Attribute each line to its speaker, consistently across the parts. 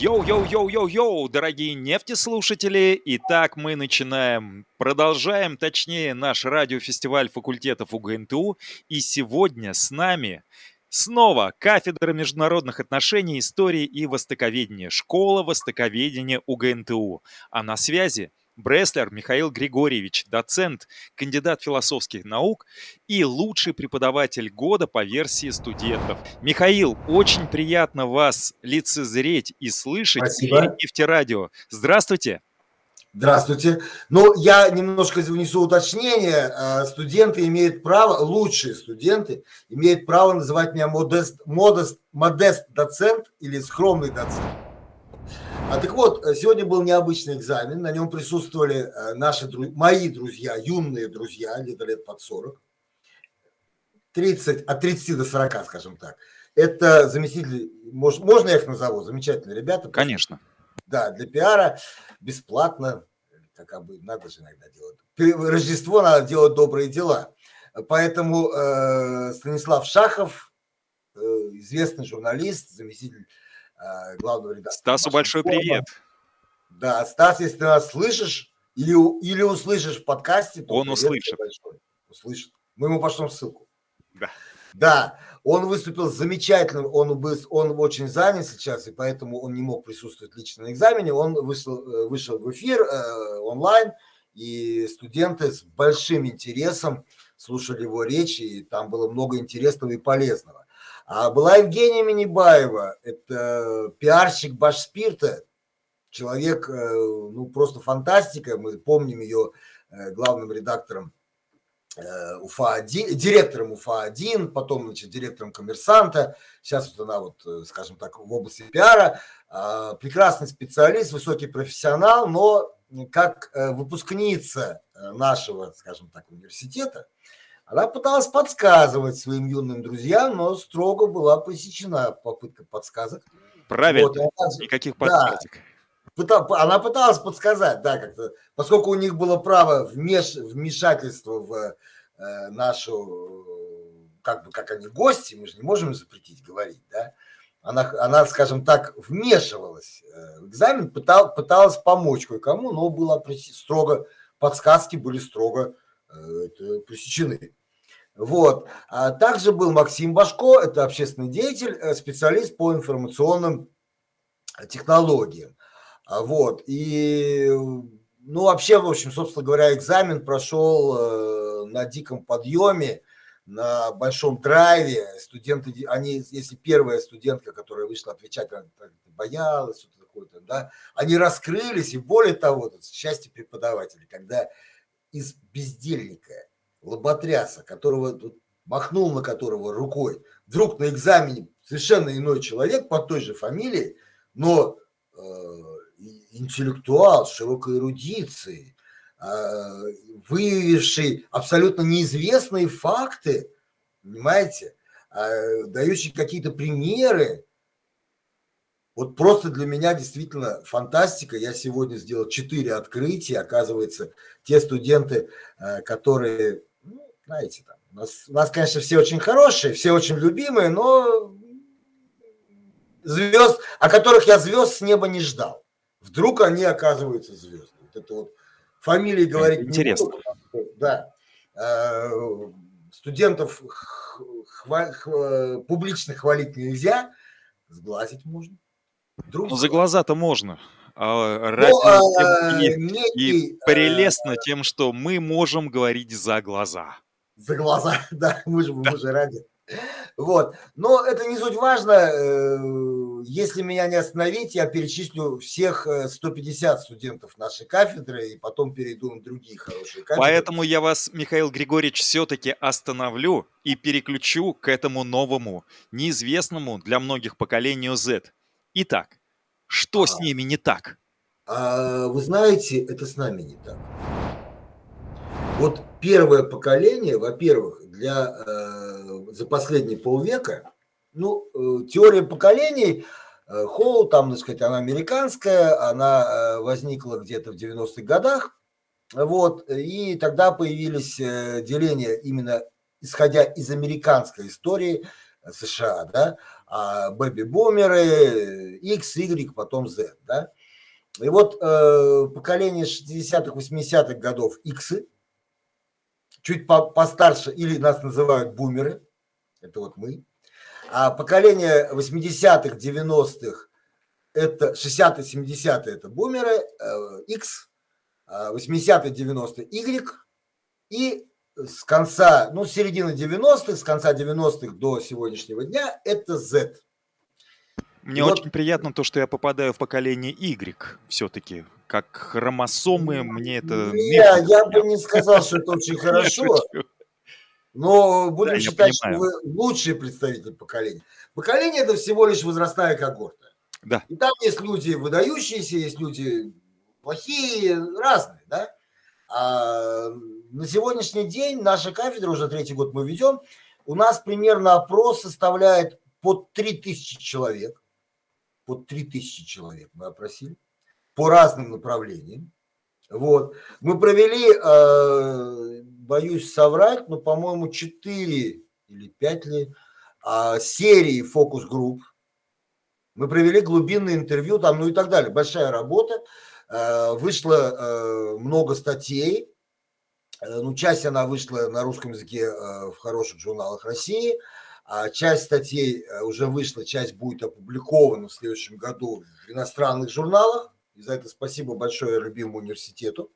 Speaker 1: Yo-yo-yo-yo-yo, дорогие нефтеслушатели! Итак, мы начинаем, продолжаем, точнее, наш радиофестиваль факультетов УГНТУ. И сегодня с нами снова кафедра международных отношений, истории и востоковедения, школа востоковедения УГНТУ. А на связи Бреслер Михаил Григорьевич, доцент, кандидат философских наук и лучший преподаватель года по версии студентов. Михаил, очень приятно вас лицезреть и слышать
Speaker 2: Спасибо.
Speaker 1: в нефтерадио. Здравствуйте.
Speaker 2: Здравствуйте. Ну, я немножко внесу уточнение. Э, студенты имеют право, лучшие студенты имеют право называть меня модест, модест, модест доцент или скромный доцент. А так вот, э, сегодня был необычный экзамен, на нем присутствовали э, наши, мои друзья, юные друзья, где-то лет под 40, 30, от 30 до 40, скажем так. Это заместитель, можно, можно я их назову, замечательные ребята.
Speaker 1: Конечно.
Speaker 2: Да, для пиара бесплатно, как бы надо же иногда делать. Рождество надо делать добрые дела. Поэтому э, Станислав Шахов, э, известный журналист, заместитель главного редактора.
Speaker 1: Стасу большой привет.
Speaker 2: Да, Стас, если ты нас слышишь или, или услышишь в подкасте,
Speaker 1: то он услышит.
Speaker 2: Большой. Услышит. Мы ему пошлем ссылку.
Speaker 1: Да.
Speaker 2: Да, он выступил замечательно, он, был, он очень занят сейчас, и поэтому он не мог присутствовать лично на экзамене. Он вышел, э, вышел в эфир э, онлайн, и студенты с большим интересом слушали его речи, и там было много интересного и полезного. А была Евгения Минибаева, это пиарщик Башспирта, человек, э, ну, просто фантастика. Мы помним ее э, главным редактором э, УФА-1, директором УФА-1, потом, значит, директором коммерсанта. Сейчас вот она вот, скажем так, в области пиара. А, прекрасный специалист, высокий профессионал, но как выпускница нашего, скажем так, университета, она пыталась подсказывать своим юным друзьям, но строго была пресечена попытка подсказок.
Speaker 1: Правильно, вот, никаких подсказок.
Speaker 2: Да, она пыталась подсказать, да, как-то, поскольку у них было право вмеш, вмешательства в э, нашу, как бы, как они гости, мы же не можем запретить говорить, да, она, она скажем так, вмешивалась э, в экзамен, пытал, пыталась помочь кое-кому, но было строго, подсказки были строго пресечены. Вот. А также был Максим Башко, это общественный деятель, э, специалист по информационным технологиям. А вот. И, ну, вообще, в общем, собственно говоря, экзамен прошел э, на диком подъеме, на большом драйве. Студенты, они, если первая студентка, которая вышла отвечать, она боялась, что-то такое-то, да, они раскрылись, и более того, счастье преподавателей, когда из бездельника – лоботряса, которого махнул на которого рукой, вдруг на экзамене совершенно иной человек под той же фамилией, но э, интеллектуал широкой эрудицией, э, выявивший абсолютно неизвестные факты, понимаете, э, дающий какие-то примеры. Вот просто для меня действительно фантастика. Я сегодня сделал четыре открытия. Оказывается, те студенты, э, которые знаете, там, у нас, у нас, конечно, все очень хорошие, все очень любимые, но звезд, о которых я звезд с неба не ждал. Вдруг они оказываются звездами. Вот это вот фамилии говорить
Speaker 1: Интересно. Не
Speaker 2: буду, да. Э, студентов хва- хва- публично хвалить нельзя, сглазить можно.
Speaker 1: Вдруг ну, за глаза-то можно. А ну, а, и, некий, и прелестно а, тем, что мы можем говорить за глаза
Speaker 2: за глаза, да, мы же, мы же ради. Вот, но это не суть важно. Э, если меня не остановить, я перечислю всех 150 э, студентов нашей кафедры и потом перейду на другие хорошие кафедры.
Speaker 1: Поэтому я вас, Михаил Григорьевич, все-таки остановлю и переключу к этому новому, неизвестному для многих поколению Z. Итак, что а, с ними не так?
Speaker 2: А, вы знаете, это с нами не так. Вот первое поколение, во-первых, для э, за последние полвека, ну, э, теория поколений, э, Хоу, там, так сказать, она американская, она э, возникла где-то в 90-х годах, вот, и тогда появились э, деления именно исходя из американской истории США, да, бэби-бумеры X, Y, потом Z, да. И вот э, поколение 60-х, 80-х годов X, чуть по постарше, или нас называют бумеры, это вот мы, а поколение 80-х, 90-х, это 60-е, 70-е, это бумеры, э, X, 80-е, 90-е, Y, и с конца, ну, с середины 90-х, с конца 90-х до сегодняшнего дня это Z.
Speaker 1: Мне вот. очень приятно то, что я попадаю в поколение Y все-таки. Как хромосомы, мне это...
Speaker 2: Не, я бы не сказал, что это очень хорошо. Но будем да, считать, что вы лучший представитель поколения. Поколение – это всего лишь возрастная когорта.
Speaker 1: Да.
Speaker 2: И там есть люди выдающиеся, есть люди плохие, разные, да. А на сегодняшний день наша кафедра, уже третий год мы ведем, у нас примерно опрос составляет под 3000 человек. Под 3000 человек мы опросили по разным направлениям. Вот. Мы провели, э, боюсь соврать, но, по-моему, 4 или 5 ли, э, серии фокус-групп мы провели глубинное интервью там, ну и так далее. Большая работа. Э, вышло э, много статей. Э, ну, часть она вышла на русском языке в хороших журналах России, а часть статей уже вышла, часть будет опубликована в следующем году в иностранных журналах. И за это спасибо большое любимому университету.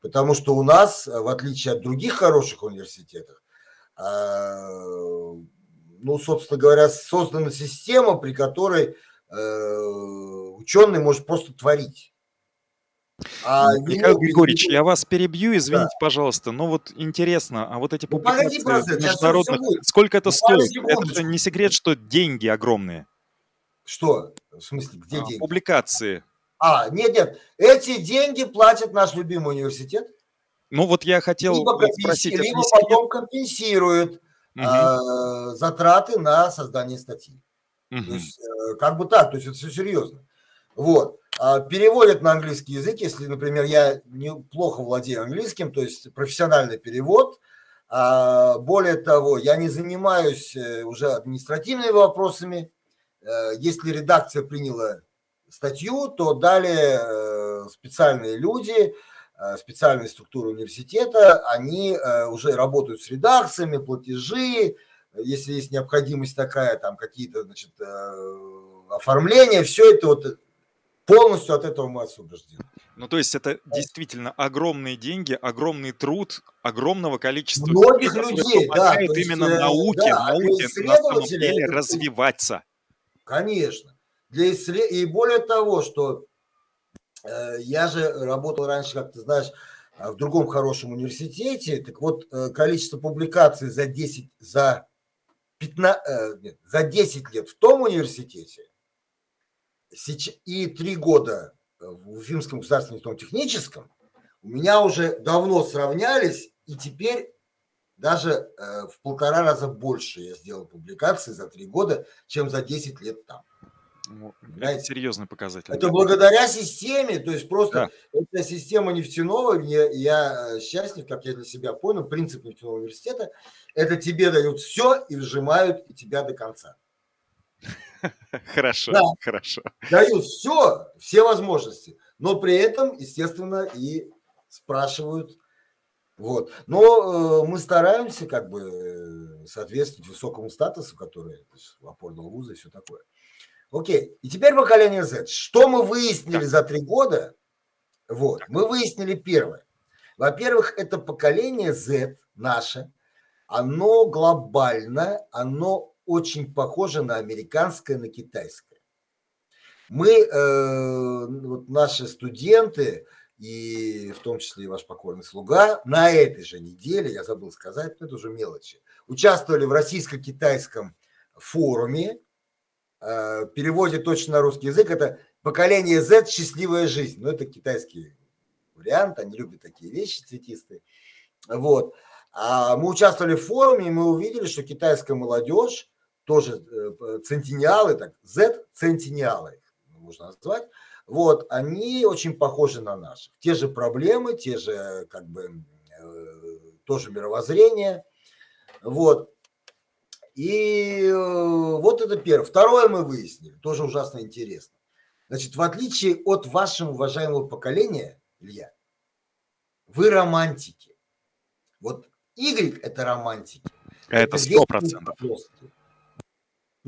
Speaker 2: Потому что у нас, в отличие от других хороших университетов, ну, собственно говоря, создана система, при которой Э, ученый может просто творить.
Speaker 1: А Михаил ему, Григорьевич, я вас перебью, извините, да. пожалуйста, но вот интересно, а вот эти ну, публикации погоди, международных, сколько это ну, стоит? Это не секрет, что деньги огромные.
Speaker 2: Что? В смысле, где а, деньги?
Speaker 1: Публикации.
Speaker 2: А, нет, нет, эти деньги платит наш любимый университет.
Speaker 1: Ну вот я хотел либо спросить.
Speaker 2: Либо потом компенсирует угу. э, затраты на создание статьи. Угу. То есть, э, как бы так, то есть это все серьезно. Вот. А переводят на английский язык, если, например, я неплохо владею английским, то есть профессиональный перевод. А более того, я не занимаюсь э, уже административными вопросами. Э, если редакция приняла статью, то далее специальные люди, специальные структуры университета, они уже работают с редакциями, платежи, если есть необходимость такая, там какие-то, значит, э, оформления, все это вот полностью от этого мы освобождены.
Speaker 1: Ну, то есть это действительно огромные деньги, огромный труд огромного количества
Speaker 2: многих людей, да,
Speaker 1: именно есть, э, науке, да, науке на самом деле развиваться.
Speaker 2: Конечно. Для исслед... И более того, что э, я же работал раньше, как ты знаешь, в другом хорошем университете, так вот э, количество публикаций за 10, за 15, э, нет, за 10 лет в том университете и 3 года в Уфимском государственном техническом у меня уже давно сравнялись, и теперь даже э, в полтора раза больше я сделал публикаций за 3 года, чем за 10 лет там.
Speaker 1: Ну, это серьезный показатель.
Speaker 2: Это благодаря системе, то есть просто да. эта система нефтяного, я, я э, счастлив, как я для себя понял, принцип нефтяного университета, это тебе дают все и вжимают и тебя до конца.
Speaker 1: Хорошо, да. хорошо.
Speaker 2: Дают все, все возможности, но при этом, естественно, и спрашивают. Вот. Но э, мы стараемся как бы э, соответствовать высокому статусу, который опорного вуза и все такое. Окей. И теперь поколение Z. Что мы выяснили за три года? Вот. Мы выяснили первое. Во-первых, это поколение Z наше, оно глобально, оно очень похоже на американское, на китайское. Мы, э, вот наши студенты, и в том числе и ваш покорный слуга, на этой же неделе, я забыл сказать, но это уже мелочи, участвовали в российско-китайском форуме, Э, переводе точно на русский язык, это поколение Z счастливая жизнь. Ну, это китайский вариант, они любят такие вещи цветистые. Вот. А мы участвовали в форуме, и мы увидели, что китайская молодежь, тоже э, центениалы, так, Z-центениалы можно назвать, вот, они очень похожи на наших. Те же проблемы, те же, как бы, э, тоже мировоззрение. Вот. И э, вот это первое. Второе мы выяснили, тоже ужасно интересно. Значит, в отличие от вашего уважаемого поколения, Илья, вы романтики. Вот Y – это романтики.
Speaker 1: Это сто процентов.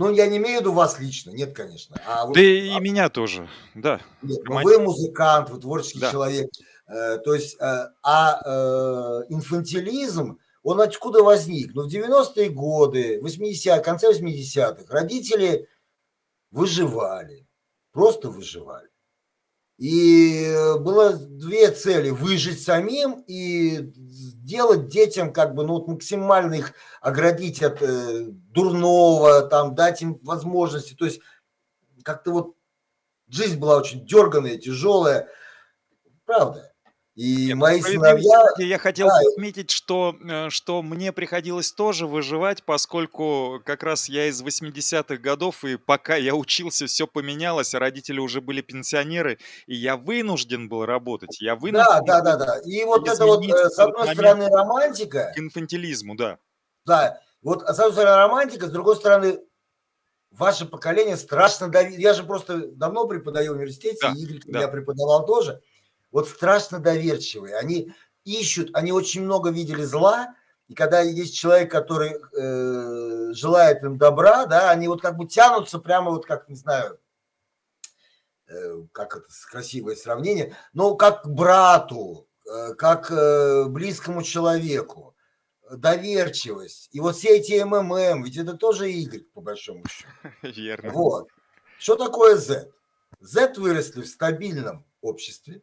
Speaker 2: Ну, я не имею в виду вас лично, нет, конечно.
Speaker 1: А вот, да и а... меня тоже, да.
Speaker 2: Нет, ну, вы музыкант, вы творческий да. человек. Э, то есть, э, а э, инфантилизм, он откуда возник? Ну, в 90-е годы, 80 конце 80-х, родители выживали, просто выживали. И было две цели – выжить самим и сделать детям как бы, ну, вот максимально их оградить от э, дурного, там, дать им возможности. То есть как-то вот жизнь была очень дерганная, тяжелая. Правда.
Speaker 1: И Нет, мои сыновья... Я хотел да, отметить, что, э, что мне приходилось тоже выживать, поскольку как раз я из 80-х годов, и пока я учился, все поменялось, а родители уже были пенсионеры, и я вынужден был работать. Я вынужден
Speaker 2: да, да, да, да. И вот это вот, э, с одной стороны, романтика...
Speaker 1: К инфантилизму, да.
Speaker 2: Да, вот с одной стороны романтика, с другой стороны ваше поколение страшно давит. Я же просто давно преподаю в университете, да, Игорь да. я преподавал тоже вот страшно доверчивые. Они ищут, они очень много видели зла, и когда есть человек, который э, желает им добра, да, они вот как бы тянутся прямо вот как, не знаю, э, как это красивое сравнение, но как к брату, э, как э, близкому человеку, доверчивость. И вот все эти МММ, ведь это тоже игры, по большому счету.
Speaker 1: Верно.
Speaker 2: Вот. Что такое Z? Z выросли в стабильном обществе,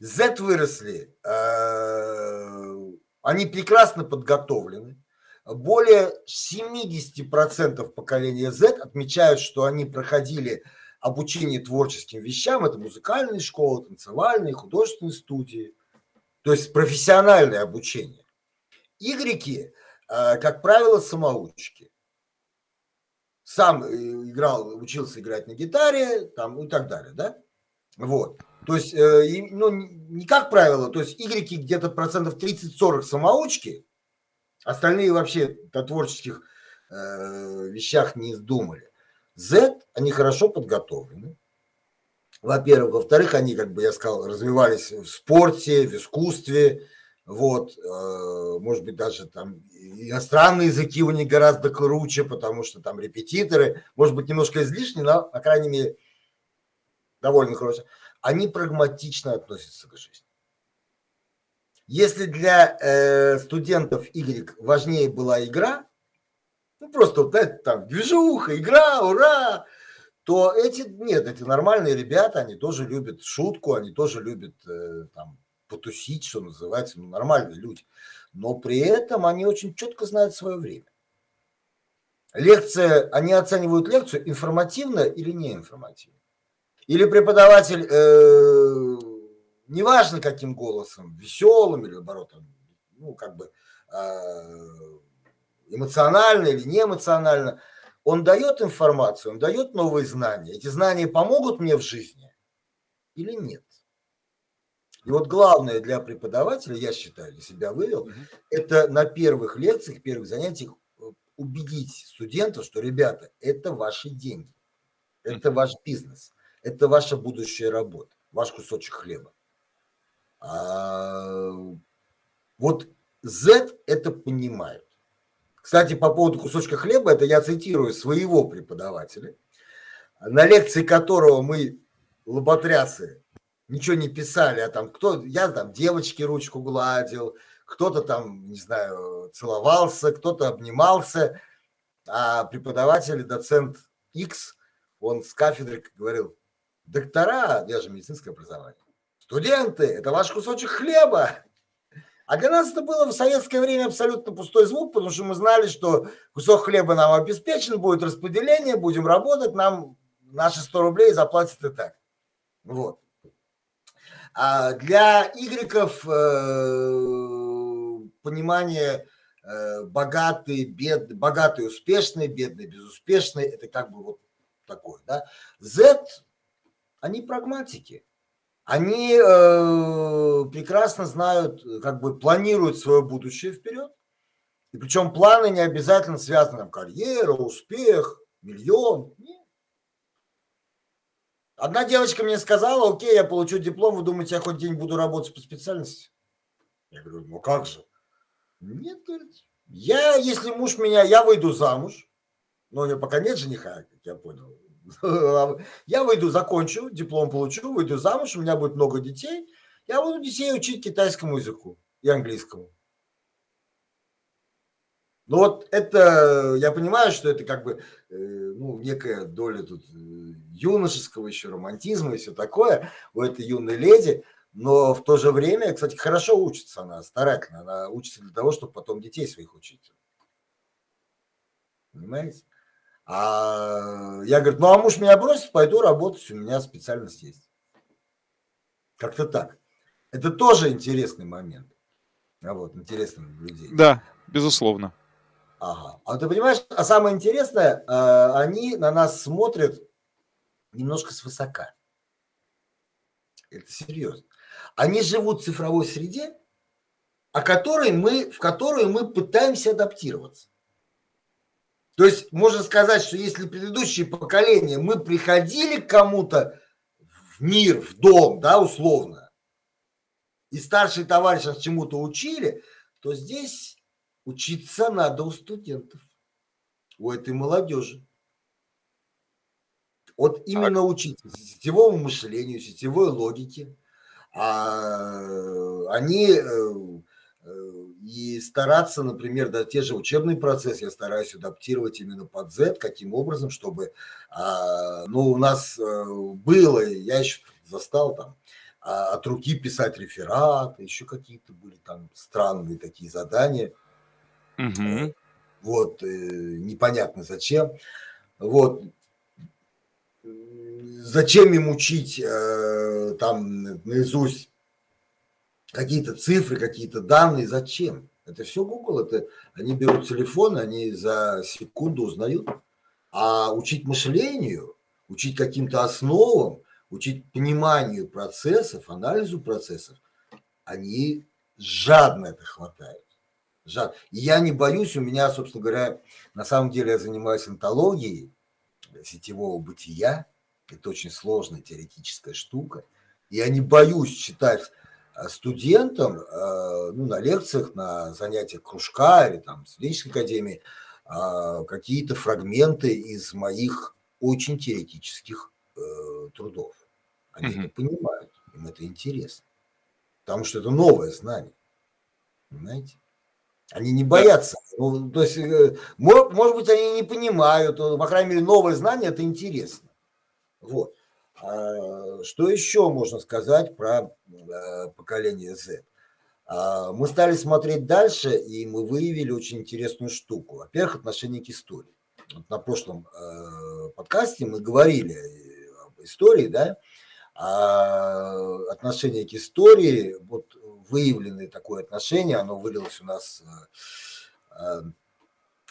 Speaker 2: Z выросли, э, они прекрасно подготовлены. Более 70% поколения Z отмечают, что они проходили обучение творческим вещам. Это музыкальные школы, танцевальные, художественные студии. То есть профессиональное обучение. Игреки, э, как правило, самоучки. Сам э, играл, учился играть на гитаре там, и так далее, да? Вот. То есть, э, ну, не как правило, то есть игреки где-то процентов 30-40 самоучки, остальные вообще о творческих э, вещах не думали. Z, они хорошо подготовлены. Во-первых. Во-вторых, они, как бы я сказал, развивались в спорте, в искусстве. Вот, э, может быть, даже там иностранные языки у них гораздо круче, потому что там репетиторы, может быть, немножко излишне, но, по крайней мере, довольно круче они прагматично относятся к жизни. Если для э, студентов Y важнее была игра, ну просто вот это там движуха, игра, ура, то эти, нет, эти нормальные ребята, они тоже любят шутку, они тоже любят э, там потусить, что называется, ну нормальные люди. Но при этом они очень четко знают свое время. Лекция, они оценивают лекцию информативно или неинформативно. Или преподаватель, э, неважно каким голосом, веселым или наоборот, ну, как бы э, эмоционально или неэмоционально, он дает информацию, он дает новые знания. Эти знания помогут мне в жизни или нет? И вот главное для преподавателя, я считаю, для себя вывел, угу. это на первых лекциях, первых занятиях э, убедить студентов, что, ребята, это ваши деньги, это ваш бизнес это ваша будущая работа, ваш кусочек хлеба. А, вот Z это понимают. Кстати, по поводу кусочка хлеба, это я цитирую своего преподавателя, на лекции которого мы, лоботрясы, ничего не писали, а там кто, я там девочки ручку гладил, кто-то там, не знаю, целовался, кто-то обнимался, а преподаватель, доцент X, он с кафедры говорил, доктора, я же медицинское образование, студенты, это ваш кусочек хлеба. А для нас это было в советское время абсолютно пустой звук, потому что мы знали, что кусок хлеба нам обеспечен, будет распределение, будем работать, нам наши 100 рублей заплатят и так. Вот. А для игреков э, понимание э, богатый, бедный, богатый, успешный, бедный, безуспешный, это как бы вот такое, да. Z они прагматики. Они э, прекрасно знают, как бы планируют свое будущее вперед. И причем планы не обязательно связаны там карьера, успех, миллион. Нет. Одна девочка мне сказала, окей, я получу диплом, вы думаете, я хоть день буду работать по специальности? Я говорю, ну как же? Нет, говорит, я, если муж меня, я выйду замуж, но у него пока нет жениха, как я понял. Я выйду, закончу, диплом получу, выйду замуж, у меня будет много детей, я буду детей учить китайскому языку и английскому. Ну вот это, я понимаю, что это как бы, э, ну, некая доля тут э, юношеского еще романтизма и все такое у этой юной леди, но в то же время, кстати, хорошо учится она, старательно, она учится для того, чтобы потом детей своих учить. Понимаете? А я говорю, ну а муж меня бросит, пойду работать, у меня специальность есть. Как-то так. Это тоже интересный момент. А вот, интересное наблюдение.
Speaker 1: Да, безусловно.
Speaker 2: Ага. А ты понимаешь, а самое интересное, э, они на нас смотрят немножко свысока. Это серьезно. Они живут в цифровой среде, о которой мы, в которую мы пытаемся адаптироваться. То есть можно сказать, что если предыдущие поколения мы приходили к кому-то в мир, в дом, да, условно, и старшие товарищи нас чему-то учили, то здесь Учиться надо у студентов, у этой молодежи. Вот именно учиться сетевому мышлению, сетевой логике. А они э, и стараться, например, да, те же учебные процессы я стараюсь адаптировать именно под Z, каким образом, чтобы, а, ну, у нас э, было, я еще застал там, а, от руки писать реферат, еще какие-то были там странные такие задания – Угу. Вот, э, непонятно зачем. Вот, зачем им учить э, там наизусть какие-то цифры, какие-то данные, зачем? Это все Google, это они берут телефон, они за секунду узнают. А учить мышлению, учить каким-то основам, учить пониманию процессов, анализу процессов, они жадно это хватают. Жад. я не боюсь, у меня, собственно говоря, на самом деле я занимаюсь антологией сетевого бытия. Это очень сложная теоретическая штука. Я не боюсь читать студентам э, ну, на лекциях, на занятиях кружка или там студенческой академии э, какие-то фрагменты из моих очень теоретических трудов. Они mm-hmm. это понимают, им это интересно. Потому что это новое знание. Понимаете? Они не боятся. Ну, то есть, э, может быть, они не понимают, по крайней мере, новое знание это интересно. Вот. А что еще можно сказать про э, поколение Z? А, мы стали смотреть дальше, и мы выявили очень интересную штуку. Во-первых, отношение к истории. Вот на прошлом э, подкасте мы говорили об истории, да, а отношение к истории, вот выявленное такое отношение, оно вылилось у нас э, э,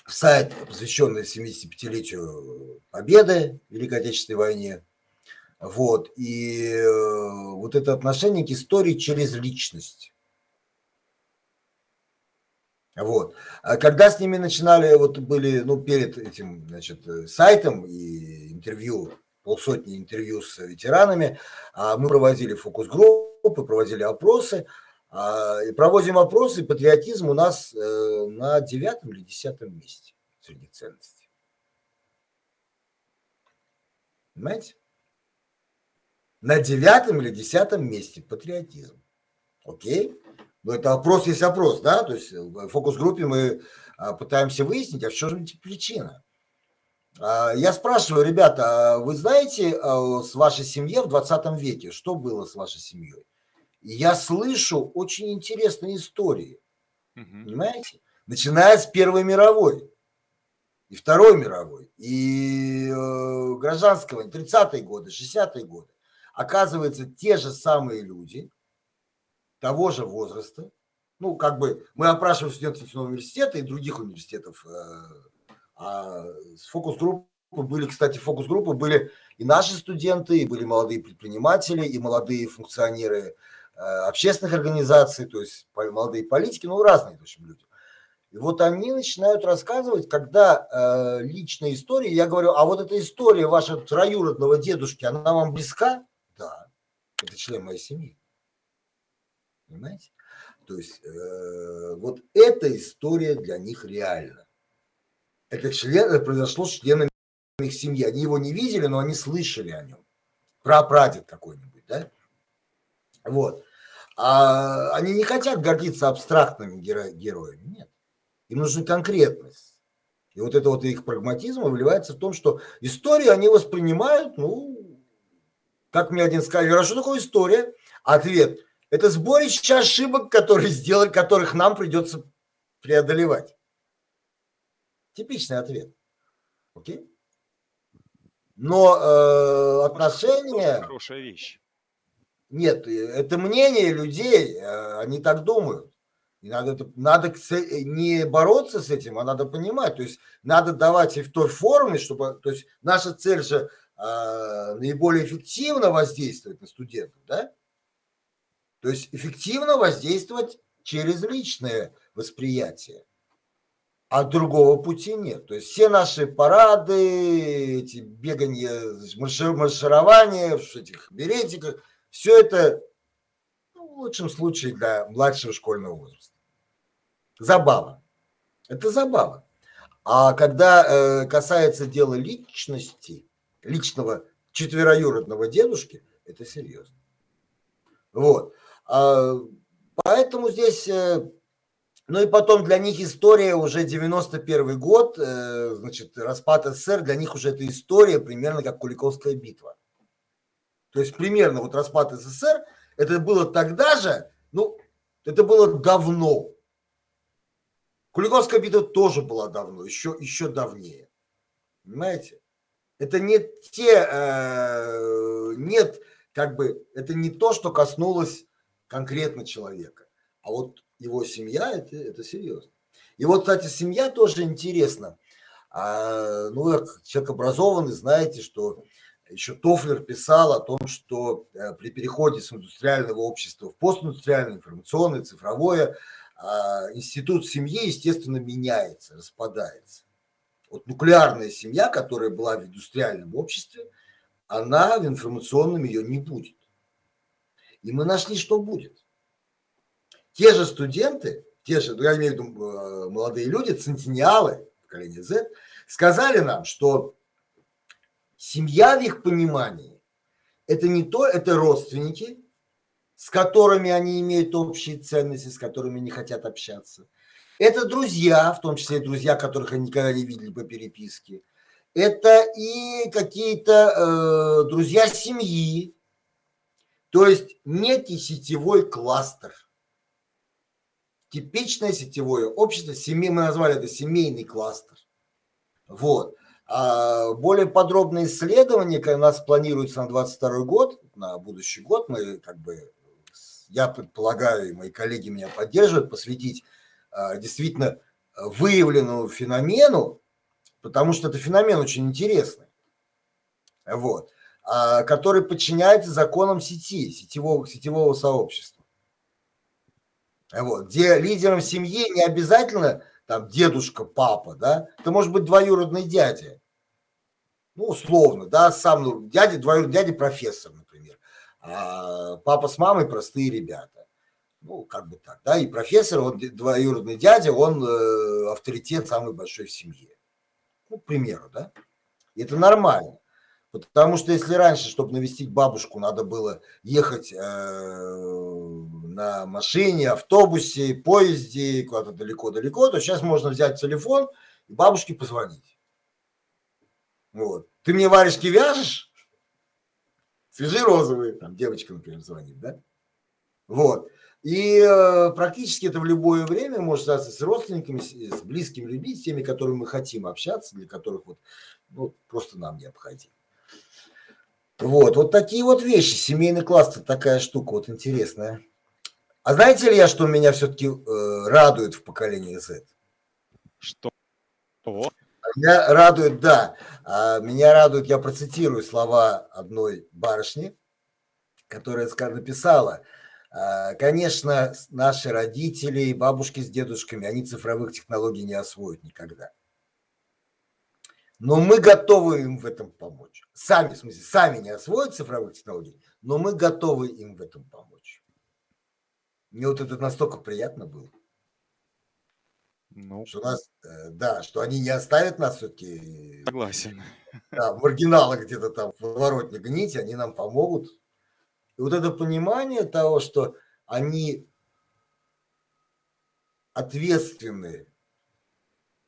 Speaker 2: в сайт, посвященный 75-летию Победы в Великой Отечественной войне. Вот. И э, вот это отношение к истории через личность. Вот. А когда с ними начинали, вот были, ну, перед этим, значит, сайтом и интервью, полсотни интервью с ветеранами, а мы проводили фокус-группы, проводили опросы, а, и проводим опросы, патриотизм у нас э, на девятом или десятом месте среди ценностей. Понимаете? На девятом или десятом месте патриотизм. Окей? Но это опрос есть опрос, да? То есть в фокус-группе мы а, пытаемся выяснить, а в чем же причина. А, я спрашиваю, ребята, вы знаете с вашей семьей в 20 веке, что было с вашей семьей? я слышу очень интересные истории, угу. понимаете? Начиная с Первой мировой и Второй мировой, и э, гражданского, 30-е годы, 60-е годы. Оказывается, те же самые люди того же возраста, ну, как бы мы опрашиваем студентов университета и других университетов, э, а с фокус-группы были, кстати, фокус-группы были и наши студенты, и были молодые предприниматели, и молодые функционеры Э, общественных организаций, то есть молодые политики, ну, разные, в общем, люди. И вот они начинают рассказывать, когда э, личная история, я говорю, а вот эта история вашего троюродного дедушки, она вам близка? Это член моей семьи. Понимаете? То есть э, вот эта история для них реальна. Это член, это произошло с членами их семьи. Они его не видели, но они слышали о нем. Про прадед какой-нибудь, да? Вот. А они не хотят гордиться абстрактными геро- героями. Нет. Им нужна конкретность. И вот это вот их прагматизм выливается в том, что историю они воспринимают, ну, как мне один сказал, а что такое история? Ответ – это сборище ошибок, которые сделали, которых нам придется преодолевать. Типичный ответ. Окей? Но э, отношения...
Speaker 1: Хорошая вещь.
Speaker 2: Нет, это мнение людей, э, они так думают. И надо, надо э, не бороться с этим, а надо понимать. То есть надо давать и в той форме, чтобы... То есть наша цель же э, наиболее эффективно воздействовать на студентов, да? То есть эффективно воздействовать через личное восприятие. А другого пути нет. То есть все наши парады, эти бегания, марширование в этих беретиках, все это ну, в лучшем случае для младшего школьного возраста. Забава. Это забава. А когда э, касается дела личности, личного четвероюродного дедушки, это серьезно. Вот. А, поэтому здесь, э, ну и потом для них история уже 91 год, э, значит, распад СССР, для них уже эта история примерно как Куликовская битва. То есть примерно вот распад СССР, это было тогда же, ну, это было давно. Куликовская битва тоже была давно, еще, еще давнее. Понимаете? Это не те, э, нет, как бы, это не то, что коснулось конкретно человека. А вот его семья, это, это серьезно. И вот, кстати, семья тоже интересна. А, ну, как человек образованный, знаете, что еще Тофлер писал о том, что э, при переходе с индустриального общества в постиндустриальное, информационное, цифровое, а, институт семьи, естественно, меняется, распадается. Вот нуклеарная семья, которая была в индустриальном обществе, она в информационном ее не будет. И мы нашли, что будет. Те же студенты, те же, ну, я имею в виду э, молодые люди, центениалы, поколение Z, сказали нам, что семья в их понимании это не то, это родственники, с которыми они имеют общие ценности, с которыми не хотят общаться. Это друзья, в том числе друзья, которых они никогда не видели по переписке. Это и какие-то э, друзья семьи, то есть некий сетевой кластер. Типичное сетевое общество, семей, мы назвали это семейный кластер. Вот. А более подробные исследования, у нас планируется на 22 год, на будущий год, мы как бы, я предполагаю, и мои коллеги меня поддерживают, посвятить действительно выявленному феномену, потому что это феномен очень интересный. Вот. А, который подчиняется законам сети, сетевого, сетевого сообщества. Вот, где лидером семьи не обязательно там дедушка, папа, да, это может быть двоюродный дядя. Ну, условно, да, сам дядя, двоюродный дядя профессор, например. А папа с мамой простые ребята. Ну, как бы так, да, и профессор, он двоюродный дядя, он э, авторитет самый большой в семье. Ну, к примеру, да. И это нормально. Потому что если раньше, чтобы навестить бабушку, надо было ехать э, на машине, автобусе, поезде, куда-то далеко-далеко, то сейчас можно взять телефон и бабушке позвонить. Вот. Ты мне варежки вяжешь? Свяжи розовые, там девочка, например, звонит, да? Вот. И э, практически это в любое время может статься с родственниками, с, с близкими людьми, с теми, которыми мы хотим общаться, для которых вот ну, просто нам необходимо. Вот, вот такие вот вещи. Семейный класс – это такая штука вот интересная. А знаете ли я, что меня все-таки э, радует в поколении Z?
Speaker 1: Что?
Speaker 2: Меня радует, да. А, меня радует, я процитирую слова одной барышни, которая написала, конечно, наши родители, бабушки с дедушками, они цифровых технологий не освоят никогда. Но мы готовы им в этом помочь. Сами, в смысле, сами не освоят цифровых технологий, но мы готовы им в этом помочь. Мне вот это настолько приятно было. Ну, что нас, э, да, что они не оставят нас все-таки.
Speaker 1: Согласен.
Speaker 2: Да, маргиналы где-то там в воротне гнить, они нам помогут. И вот это понимание того, что они ответственны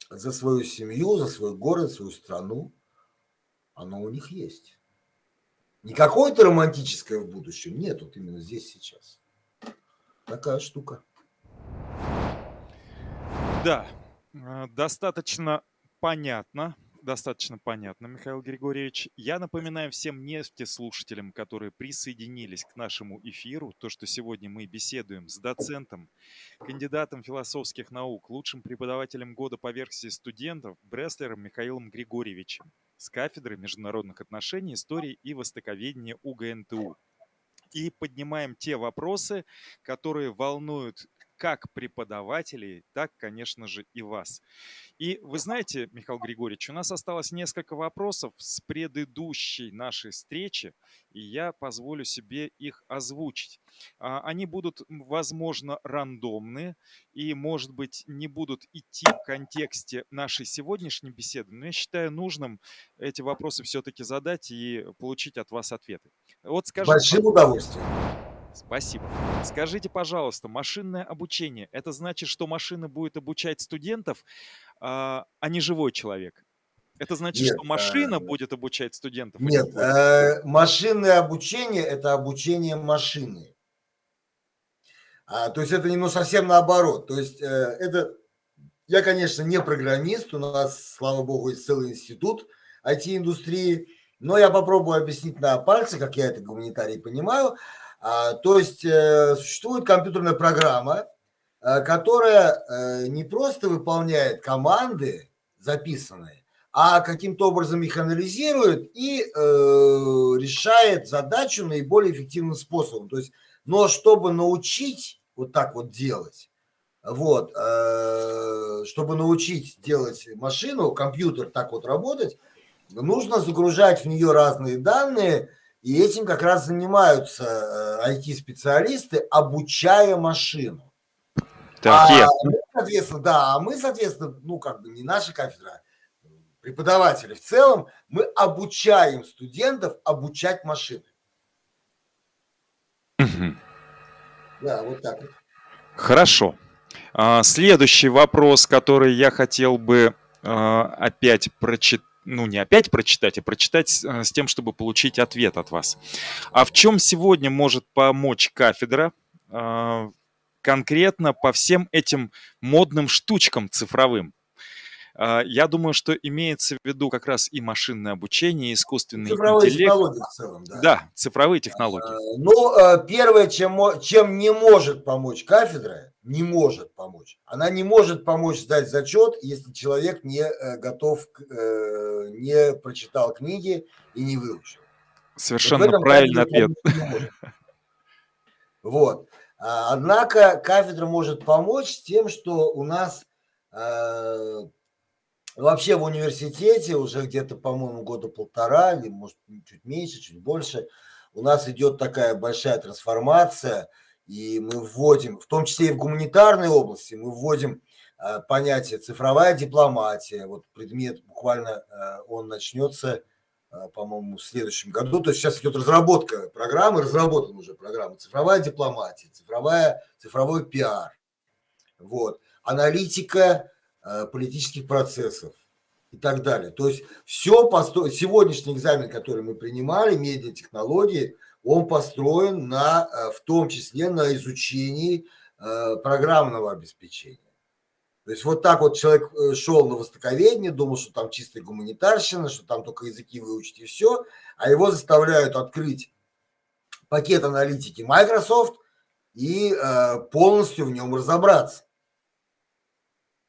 Speaker 2: за свою семью, за свой город, свою страну, оно у них есть. Не какое-то романтическое в будущем, нет, вот именно здесь сейчас. Такая штука.
Speaker 1: Да, э, достаточно понятно, достаточно понятно, Михаил Григорьевич. Я напоминаю всем нефтеслушателям, которые присоединились к нашему эфиру, то, что сегодня мы беседуем с доцентом, кандидатом философских наук, лучшим преподавателем года по версии студентов Бреслером Михаилом Григорьевичем с кафедры международных отношений, истории и востоковедения УГНТУ. И поднимаем те вопросы, которые волнуют как преподавателей, так, конечно же, и вас. И вы знаете, Михаил Григорьевич, у нас осталось несколько вопросов с предыдущей нашей встречи, и я позволю себе их озвучить. А, они будут, возможно, рандомны и, может быть, не будут идти в контексте нашей сегодняшней беседы, но я считаю нужным эти вопросы все-таки задать и получить от вас ответы.
Speaker 2: Вот скажите, Большим удовольствием.
Speaker 1: Спасибо. Скажите, пожалуйста, машинное обучение, это значит, что машина будет обучать студентов, а, а не живой человек? Это значит, нет, что машина а... будет обучать студентов?
Speaker 2: Нет, э, машинное обучение – это обучение машины. А, то есть это не ну, совсем наоборот. То есть э, это, я, конечно, не программист, у нас, слава богу, есть целый институт IT-индустрии, но я попробую объяснить на пальце, как я это гуманитарий понимаю. А, то есть э, существует компьютерная программа, э, которая э, не просто выполняет команды записанные, а каким-то образом их анализирует и решает задачу наиболее эффективным способом. То есть, но чтобы научить вот так вот делать, вот, чтобы научить делать машину, компьютер так вот работать, нужно загружать в нее разные данные, и этим как раз занимаются IT-специалисты, э, обучая машину. Так, а мы, соответственно, да, а мы, соответственно, ну, как бы не наша кафедра, преподаватели в целом, мы обучаем студентов обучать машины.
Speaker 1: Да, вот так вот. Хорошо. А, следующий вопрос, который я хотел бы а, опять прочитать ну, не опять прочитать, а прочитать э, с тем, чтобы получить ответ от вас. А в чем сегодня может помочь кафедра э, конкретно по всем этим модным штучкам цифровым? Э, я думаю, что имеется в виду как раз и машинное обучение, и искусственный цифровые интеллект. технологии в целом, да. Да, цифровые технологии.
Speaker 2: Ну, первое, чем, чем не может помочь кафедра, не может помочь. Она не может помочь сдать зачет, если человек не э, готов, э, не прочитал книги и не выучил.
Speaker 1: Совершенно вот правильный ответ.
Speaker 2: Вот. А, однако кафедра может помочь тем, что у нас э, вообще в университете уже где-то, по-моему, года полтора, или может чуть меньше, чуть больше, у нас идет такая большая трансформация – и мы вводим, в том числе и в гуманитарной области, мы вводим э, понятие цифровая дипломатия. Вот предмет буквально э, он начнется, э, по-моему, в следующем году. То есть сейчас идет разработка программы, разработана уже программа цифровая дипломатия, цифровая, цифровой пиар. Вот. Аналитика политических процессов и так далее. То есть все, посто... сегодняшний экзамен, который мы принимали, медиатехнологии – он построен на, э, в том числе на изучении э, программного обеспечения. То есть вот так вот человек э, шел на востоковедение, думал, что там чистая гуманитарщина, что там только языки выучить и все, а его заставляют открыть пакет аналитики Microsoft и полностью в нем разобраться.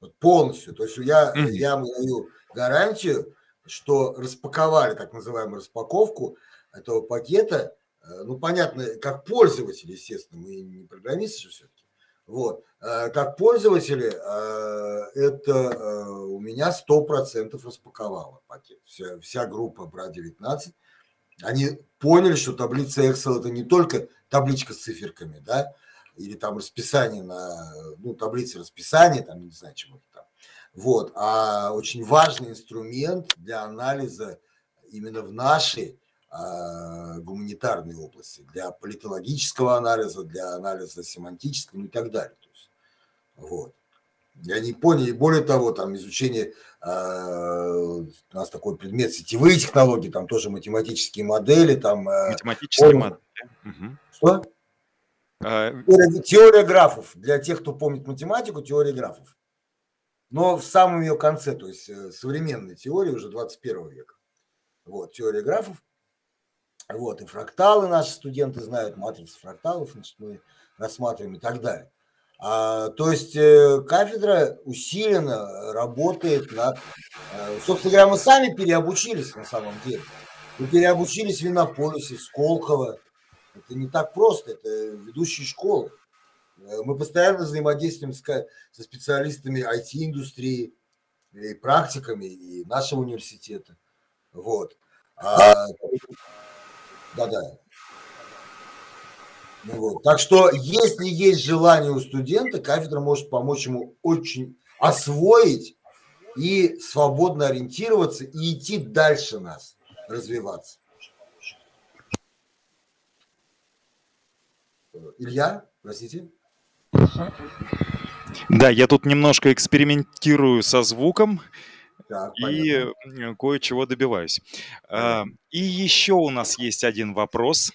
Speaker 2: Вот полностью. То есть я, я даю гарантию, что распаковали так называемую распаковку этого пакета – Э, ну, понятно, как пользователи, естественно, мы не программисты же все-таки. Вот. Э, как пользователи, это у меня 100% распаковало пакет. Вся, вся группа BRA-19. Они поняли, что таблица Excel это не только табличка с циферками, да, или там расписание на, ну, таблица расписания, там, не знаю, чего-то там. Вот, а очень важный инструмент для анализа именно в нашей а, гуманитарной области, для политологического анализа, для анализа семантического ну, и так далее. То есть, вот. Я не понял, и более того, там изучение, э, у нас такой предмет сетевые технологии, там тоже математические модели, там... Э,
Speaker 1: математические модели.
Speaker 2: Угу. Что? А... Теория, теория графов. Для тех, кто помнит математику, теория графов. Но в самом ее конце, то есть э, современной теории уже 21 века. Вот, теория графов. Вот, и фракталы наши студенты знают, матрицы фракталов, значит, мы рассматриваем и так далее. А, то есть э, кафедра усиленно работает над... Э, собственно говоря, мы сами переобучились на самом деле. Мы переобучились в Винополисе, в Сколково. Это не так просто, это ведущие школы. Э, мы постоянно взаимодействуем с, со специалистами IT-индустрии, и практиками и нашего университета. Вот. А, да-да. Ну вот. Так что, если есть желание у студента, кафедра может помочь ему очень освоить и свободно ориентироваться и идти дальше нас, развиваться. Илья, простите?
Speaker 1: Да, я тут немножко экспериментирую со звуком так, и кое-чего добиваюсь. А, и еще у нас есть один вопрос.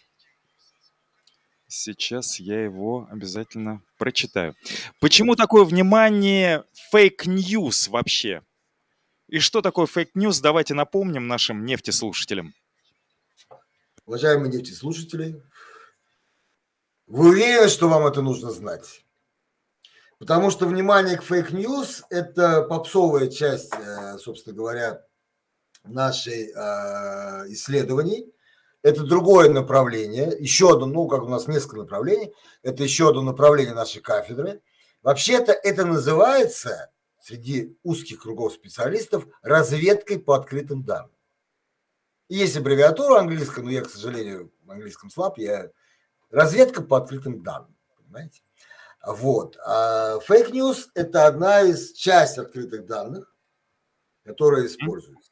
Speaker 1: Сейчас я его обязательно прочитаю. Почему такое внимание fake news вообще? И что такое fake news, давайте напомним нашим нефтеслушателям.
Speaker 2: Уважаемые нефтеслушатели, вы уверены, что вам это нужно знать? Потому что внимание к fake news – это попсовая часть, э, собственно говоря, нашей э, исследований – это другое направление, еще одно, ну, как у нас несколько направлений, это еще одно направление нашей кафедры. Вообще-то это называется среди узких кругов специалистов разведкой по открытым данным. Есть аббревиатура английская, но я, к сожалению, в английском слаб, я разведка по открытым данным, понимаете? Вот. А fake news – это одна из часть открытых данных, которая используется,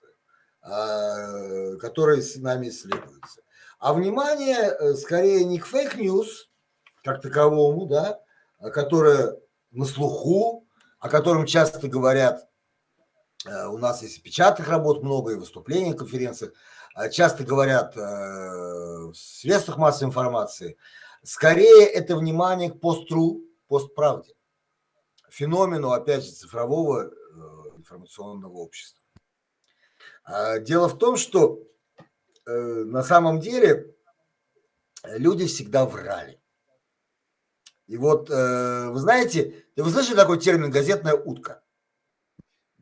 Speaker 2: а, которые с нами исследуются. А внимание э, скорее не к fake news, как таковому, да, а которое на слуху, о котором часто говорят, э, у нас есть печатных работ много, и выступлений, конференциях, а часто говорят э, в средствах массовой информации. Скорее это внимание к постру, постправде, феномену, опять же, цифрового информационного общества. А дело в том, что Э, на самом деле люди всегда врали. И вот, э, вы знаете, вы слышали такой термин «газетная утка»?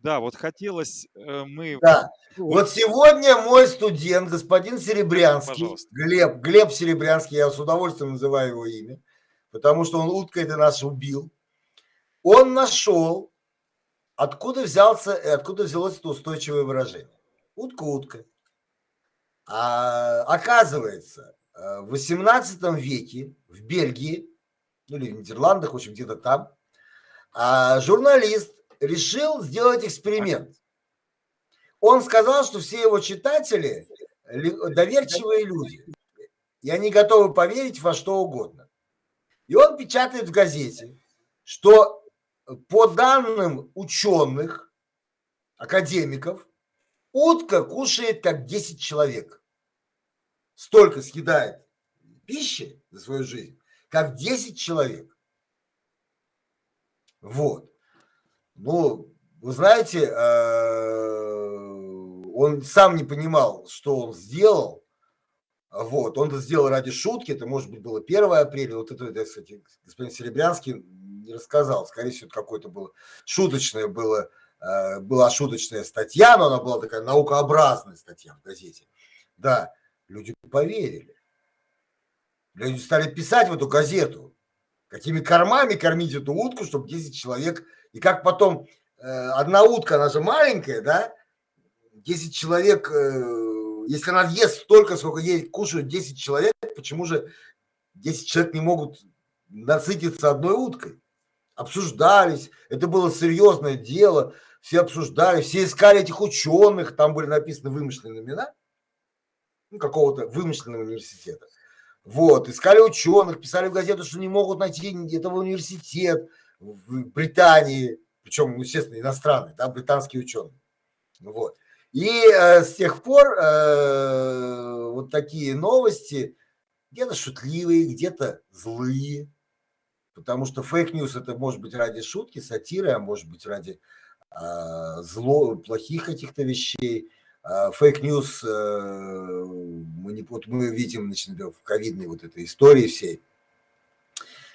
Speaker 1: Да, вот хотелось э, мы...
Speaker 2: Да, вот сегодня мой студент, господин Серебрянский, Пожалуйста. Глеб, Глеб Серебрянский, я с удовольствием называю его имя, потому что он утка это наш убил, он нашел, откуда взялся, откуда взялось это устойчивое выражение. Утка-утка. А, оказывается, э, в 18 веке в Бельгии, ну или в Нидерландах, в общем, где-то там, а, журналист решил сделать эксперимент. Он сказал, что все его читатели доверчивые люди, и они готовы поверить во что угодно. И он печатает в газете, что по данным ученых, академиков, Утка кушает как 10 человек. Столько съедает пищи за свою жизнь, как 10 человек. Вот. Ну, вы знаете, э, он сам не понимал, что он сделал. Вот, он это сделал ради шутки, это, может быть, было 1 апреля, вот это, это кстати, господин Серебрянский не рассказал, скорее всего, это какое-то было шуточное было Э, была шуточная статья, но она была такая наукообразная статья в газете. Да, люди поверили. Люди стали писать в эту газету, какими кормами кормить эту утку, чтобы 10 человек, и как потом э, одна утка, она же маленькая, да, 10 человек, э, если она ест столько, сколько ей кушают 10 человек, почему же 10 человек не могут насытиться одной уткой? Обсуждались, это было серьезное дело, все обсуждали, все искали этих ученых, там были написаны вымышленные имена, ну, какого-то вымышленного университета. Вот, искали ученых, писали в газету, что не могут найти этого университет в Британии, причем, естественно, иностранный, да, британские ученые. Вот. И э, с тех пор э, вот такие новости где-то шутливые, где-то злые, потому что fake news это может быть ради шутки, сатиры, а может быть ради э, зло, плохих каких-то вещей. Э, fake news, э, мы, вот мы видим, например, в ковидной вот этой истории всей,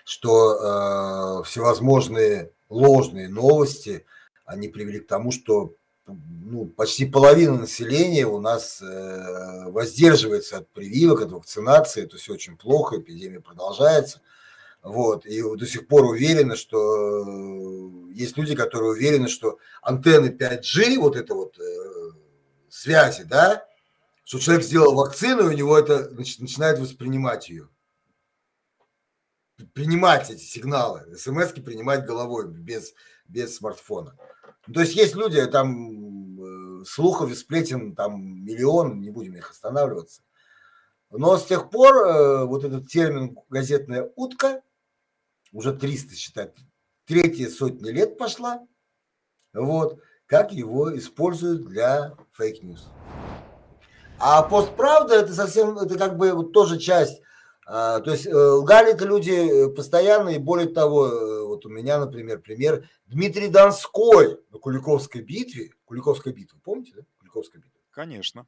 Speaker 2: что э, всевозможные ложные новости, они привели к тому, что ну, почти половина населения у нас э, воздерживается от прививок, от вакцинации, это все очень плохо, эпидемия продолжается. Вот, и до сих пор уверены, что есть люди, которые уверены, что антенны 5G, вот это вот связи, да, что человек сделал вакцину, и у него это значит, начинает воспринимать ее. Принимать эти сигналы, смс принимать головой без, без смартфона. То есть есть люди, там э, слухов и сплетен там миллион, не будем их останавливаться. Но с тех пор э, вот этот термин газетная утка уже 300 считать, третья сотня лет пошла, вот, как его используют для fake news. А постправда это совсем, это как бы вот тоже часть а, то есть э, лгали это люди э, постоянно, и более того, э, вот у меня, например, пример Дмитрий Донской на Куликовской битве. Куликовская битва, помните, да? Куликовская битва.
Speaker 1: Конечно.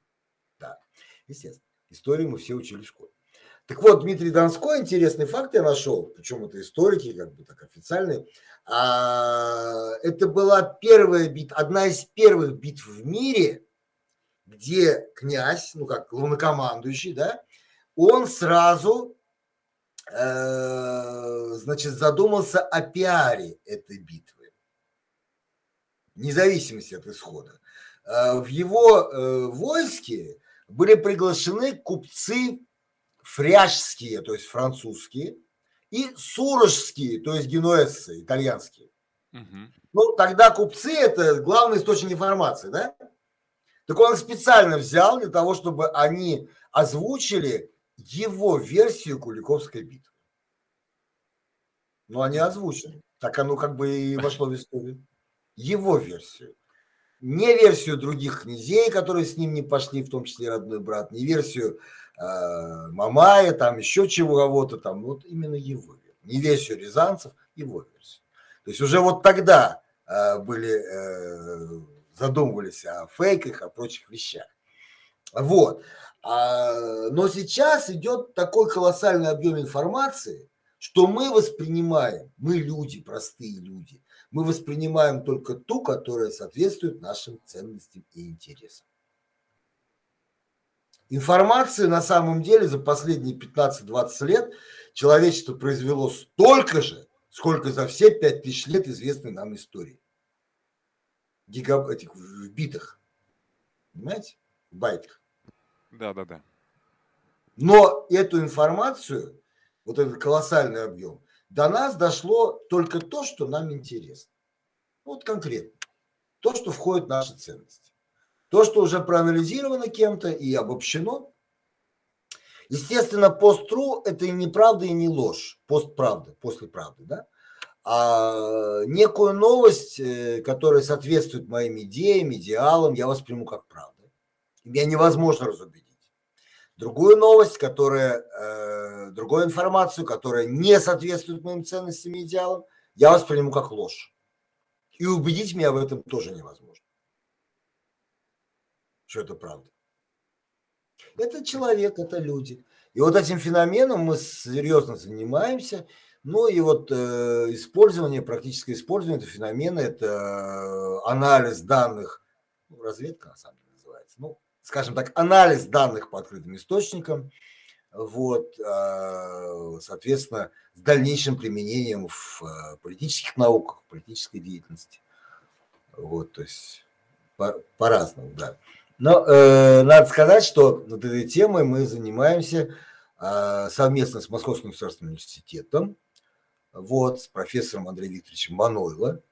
Speaker 2: Да, естественно. Историю мы все учили в школе. Так вот, Дмитрий Донской, интересный факт я нашел, причем это историки, как бы так официальные. А, это была первая битва, одна из первых битв в мире, где князь, ну как главнокомандующий, да, он сразу, э, значит, задумался о пиаре этой битвы, вне зависимости от исхода. Э, в его э, войске были приглашены купцы фряжские, то есть французские, и сурожские, то есть генуэзцы, итальянские. Угу. Ну, тогда купцы – это главный источник информации, да? Так он их специально взял для того, чтобы они озвучили его версию Куликовской битвы. Но они озвучены. Так оно как бы и вошло в историю. Его версию. Не версию других князей, которые с ним не пошли, в том числе родной брат, не версию Мамая, там еще чего-то там, вот именно его. Не версию рязанцев, его версию. То есть уже вот тогда э, были, э, задумывались о фейках, о прочих вещах. Вот. А, но сейчас идет такой колоссальный объем информации, что мы воспринимаем, мы люди, простые люди, мы воспринимаем только ту, которая соответствует нашим ценностям и интересам. Информации на самом деле за последние 15-20 лет человечество произвело столько же, сколько за все 5000 лет известной нам истории. Гигаб... этих в битах. Понимаете? В байтах.
Speaker 1: Да, да, да.
Speaker 2: Но эту информацию, вот этот колоссальный объем, до нас дошло только то, что нам интересно. Вот конкретно. То, что входит в наши ценности. То, что уже проанализировано кем-то и обобщено. Естественно, пост-тру – это и неправда, и не ложь. Пост-правда, после правды, да? А некую новость, э, которая соответствует моим идеям, идеалам, я восприму как правду меня невозможно разубедить. Другую новость, которая, э, другую информацию, которая не соответствует моим ценностям и идеалам, я восприму как ложь. И убедить меня в этом тоже невозможно. Что это правда. Это человек, это люди. И вот этим феноменом мы серьезно занимаемся. Ну и вот э, использование, практическое использование этого феномена, это э, анализ данных, ну, разведка на самом деле называется, ну, скажем так, анализ данных по открытым источникам, вот, а, соответственно, с дальнейшим применением в а, политических науках, политической деятельности. Вот, то есть по- по-разному, да. Но э, надо сказать, что над этой темой мы занимаемся э, совместно с Московским государственным университетом, вот, с профессором Андреем Викторовичем Манойло,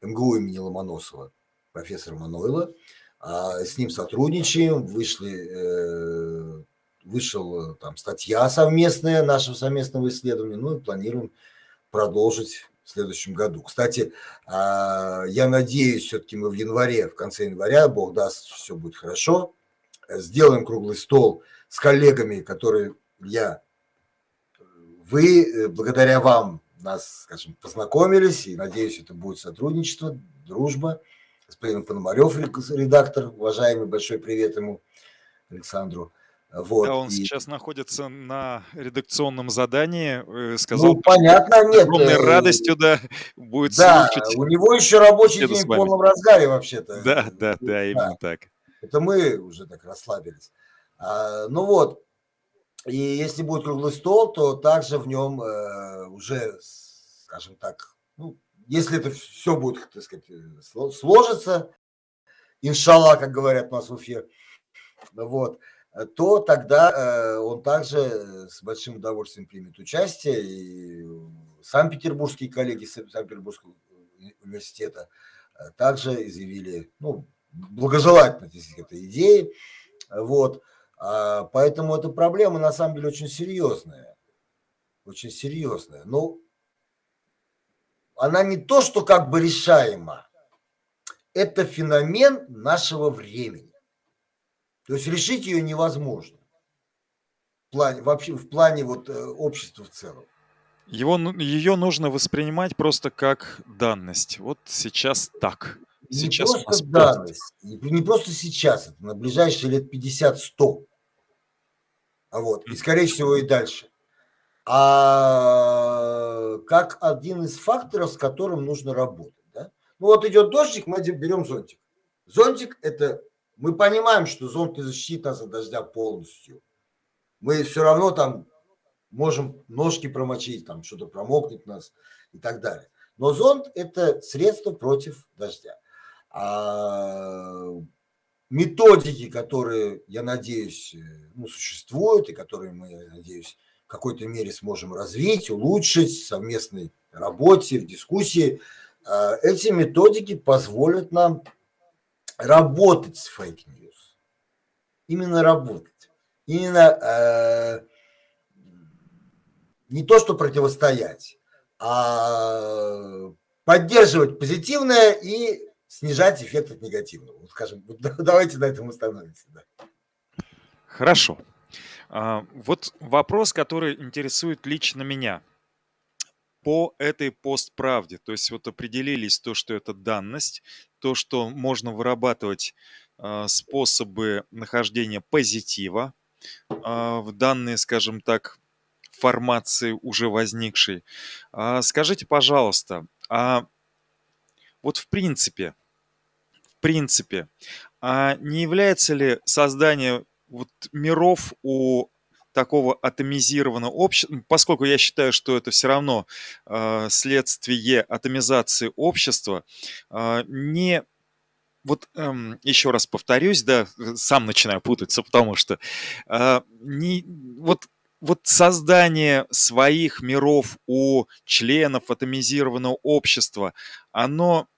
Speaker 2: МГУ имени Ломоносова, профессор Манойло. А с ним сотрудничаем, вышли, э, вышел там статья совместная нашего совместного исследования, ну и планируем продолжить следующем году. Кстати, а, я надеюсь, все-таки мы в январе, в конце января, Бог даст, все будет хорошо, сделаем круглый стол с коллегами, которые я, вы, э, благодаря вам нас, скажем, познакомились, и надеюсь, это будет сотрудничество, дружба. Господин Пономарев, редактор, уважаемый, большой привет ему, Александру.
Speaker 1: Вот. Да, он и... сейчас находится на редакционном задании, э,
Speaker 2: сказал, ну, понятно, нет.
Speaker 1: огромной э, радостью, да, будет
Speaker 2: да, слушать. у него еще рабочий день в полном разгаре вообще-то.
Speaker 1: Да, да, да, именно да. так.
Speaker 2: Это мы уже так расслабились. А, ну вот, и если будет круглый стол, то также в нем э, уже, скажем так, ну, если это все будет, так сказать, сложится, иншаллах, как говорят у нас в Уфе, вот, то тогда э, он также с большим удовольствием примет участие. И Санкт-Петербургские коллеги Санкт-Петербургского университета э, также изъявили ну, благожелательность этой идеи. Вот. А, поэтому эта проблема на самом деле очень серьезная. Очень серьезная. Ну, она не то, что как бы решаема. Это феномен нашего времени. То есть решить ее невозможно. В плане, вообще в плане вот э, общества в целом.
Speaker 1: Его, ее нужно воспринимать просто как данность. Вот сейчас так. Сейчас
Speaker 2: не просто данность, не, не просто сейчас, это на ближайшие лет 50-100. А вот, и скорее всего и дальше. А как один из факторов, с которым нужно работать. Да? Ну вот идет дождик, мы берем зонтик. Зонтик – это мы понимаем, что зонт не защитит нас от дождя полностью. Мы все равно там можем ножки промочить, там что-то промокнет нас и так далее. Но зонт – это средство против дождя. А методики, которые, я надеюсь, ну, существуют и которые мы, я надеюсь, в какой-то мере сможем развить, улучшить в совместной работе, в дискуссии, а эти методики позволят нам работать с fake news. Именно работать. Именно э, не то, что противостоять, а поддерживать позитивное и снижать эффект от негативного. Вот скажем, давайте на этом остановимся. Да.
Speaker 1: Хорошо. А, вот вопрос, который интересует лично меня по этой постправде. То есть вот определились то, что это данность, то, что можно вырабатывать э, способы нахождения позитива э, в данные, скажем так, формации уже возникшей. А скажите, пожалуйста, а вот в принципе, в принципе, а не является ли создание вот миров у такого атомизированного общества, поскольку я считаю, что это все равно э, следствие атомизации общества, э, не вот эм, еще раз повторюсь, да, сам начинаю путаться, потому что э, не, вот, вот создание своих миров у членов атомизированного общества, оно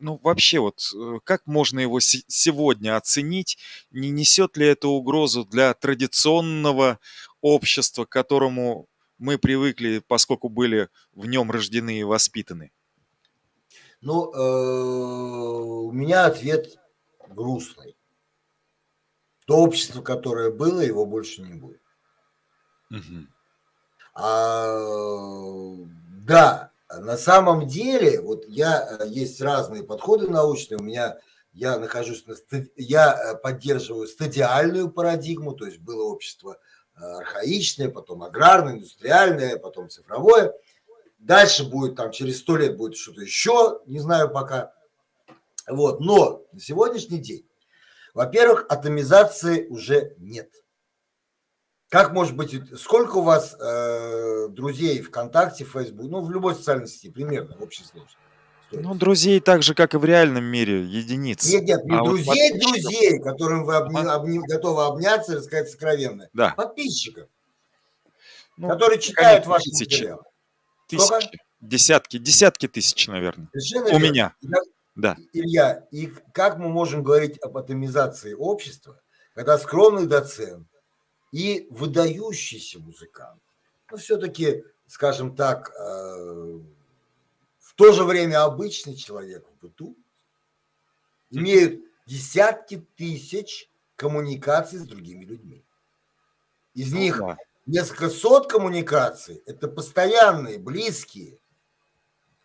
Speaker 1: ну, вообще вот, э, как можно его сегодня оценить? Не несет ли это угрозу для традиционного общества, к которому мы привыкли, поскольку были в нем рождены и воспитаны?
Speaker 2: Ну, э, у меня ответ грустный. То общество, которое было, его больше не будет. Угу. А, да, на самом деле, вот я, э, есть разные подходы научные, у меня, я нахожусь, на, я э, поддерживаю стадиальную парадигму, то есть было общество э, архаичное, потом аграрное, индустриальное, потом цифровое. Дальше будет там, через сто лет будет что-то еще, не знаю пока. Вот, но на сегодняшний день, во-первых, атомизации уже нет. Как может быть, сколько у вас э, друзей ВКонтакте, Фейсбук, ну, в любой социальной сети, примерно, в общей сложности?
Speaker 1: Ну, друзей так же, как и в реальном мире, единиц.
Speaker 2: Нет, нет, не а друзей, вот друзей, которым вы обни, обни, готовы обняться и рассказать сокровенное.
Speaker 1: Да.
Speaker 2: Подписчиков, ну, которые читают ваши тысячи. материалы.
Speaker 1: Тысячи, десятки, десятки тысяч, наверное. Совершенно У верно. меня.
Speaker 2: Я, да. Илья, и как мы можем говорить об атомизации общества, когда скромный доцент и выдающийся музыкант, ну, все-таки, скажем так, э, то же время обычный человек в быту имеют десятки тысяч коммуникаций с другими людьми. Из ну них несколько сот коммуникаций – это постоянные, близкие.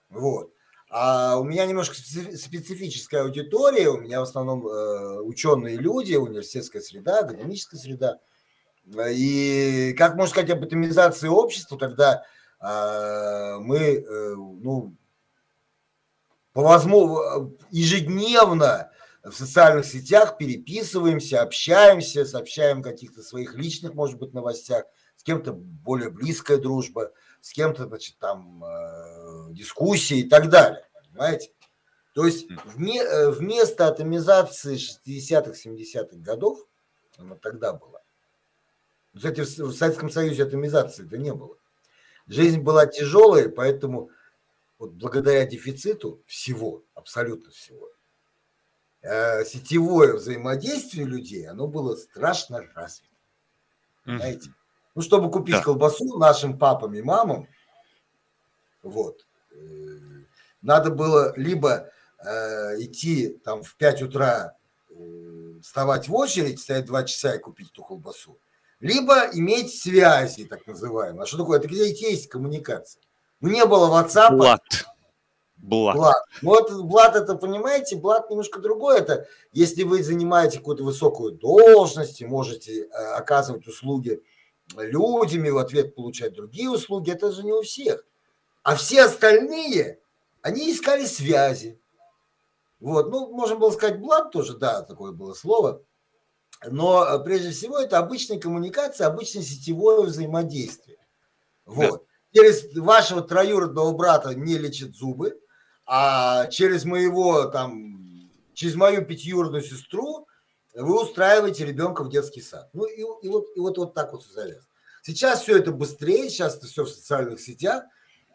Speaker 2: Вот. А у меня немножко специфическая аудитория, у меня в основном э, ученые люди, университетская среда, академическая среда. И как можно сказать об атомизации общества, когда э, мы э, ну, по возможно, ежедневно в социальных сетях переписываемся, общаемся, сообщаем каких-то своих личных, может быть, новостях, с кем-то более близкая дружба, с кем-то, значит, там э, дискуссии и так далее, понимаете? То есть вме, э, вместо атомизации 60-х, 70-х годов, она тогда была, кстати, в Советском Союзе атомизации это не было. Жизнь была тяжелая, поэтому вот благодаря дефициту всего, абсолютно всего, э, сетевое взаимодействие людей, оно было страшно развито. Знаете? Ну, чтобы купить да. колбасу нашим папам и мамам, вот, э, надо было либо э, идти там в 5 утра, э, вставать в очередь, стоять 2 часа и купить эту колбасу, либо иметь связи, так называемые. А что такое? Это где есть коммуникация. Ну, не было WhatsApp.
Speaker 1: Блат. Блат. Блат.
Speaker 2: Ну, вот Блат, это, понимаете, Блат немножко другое. Это если вы занимаете какую-то высокую должность и можете э, оказывать услуги людям и в ответ получать другие услуги, это же не у всех. А все остальные, они искали связи. Вот, ну, можно было сказать Блат тоже, да, такое было слово. Но э, прежде всего это обычная коммуникация, обычное сетевое взаимодействие. Вот. Да через вашего троюродного брата не лечит зубы, а через моего там, через мою пятиюродную сестру вы устраиваете ребенка в детский сад. Ну и, и, вот, и вот, вот так вот завязано. Сейчас все это быстрее, сейчас это все в социальных сетях.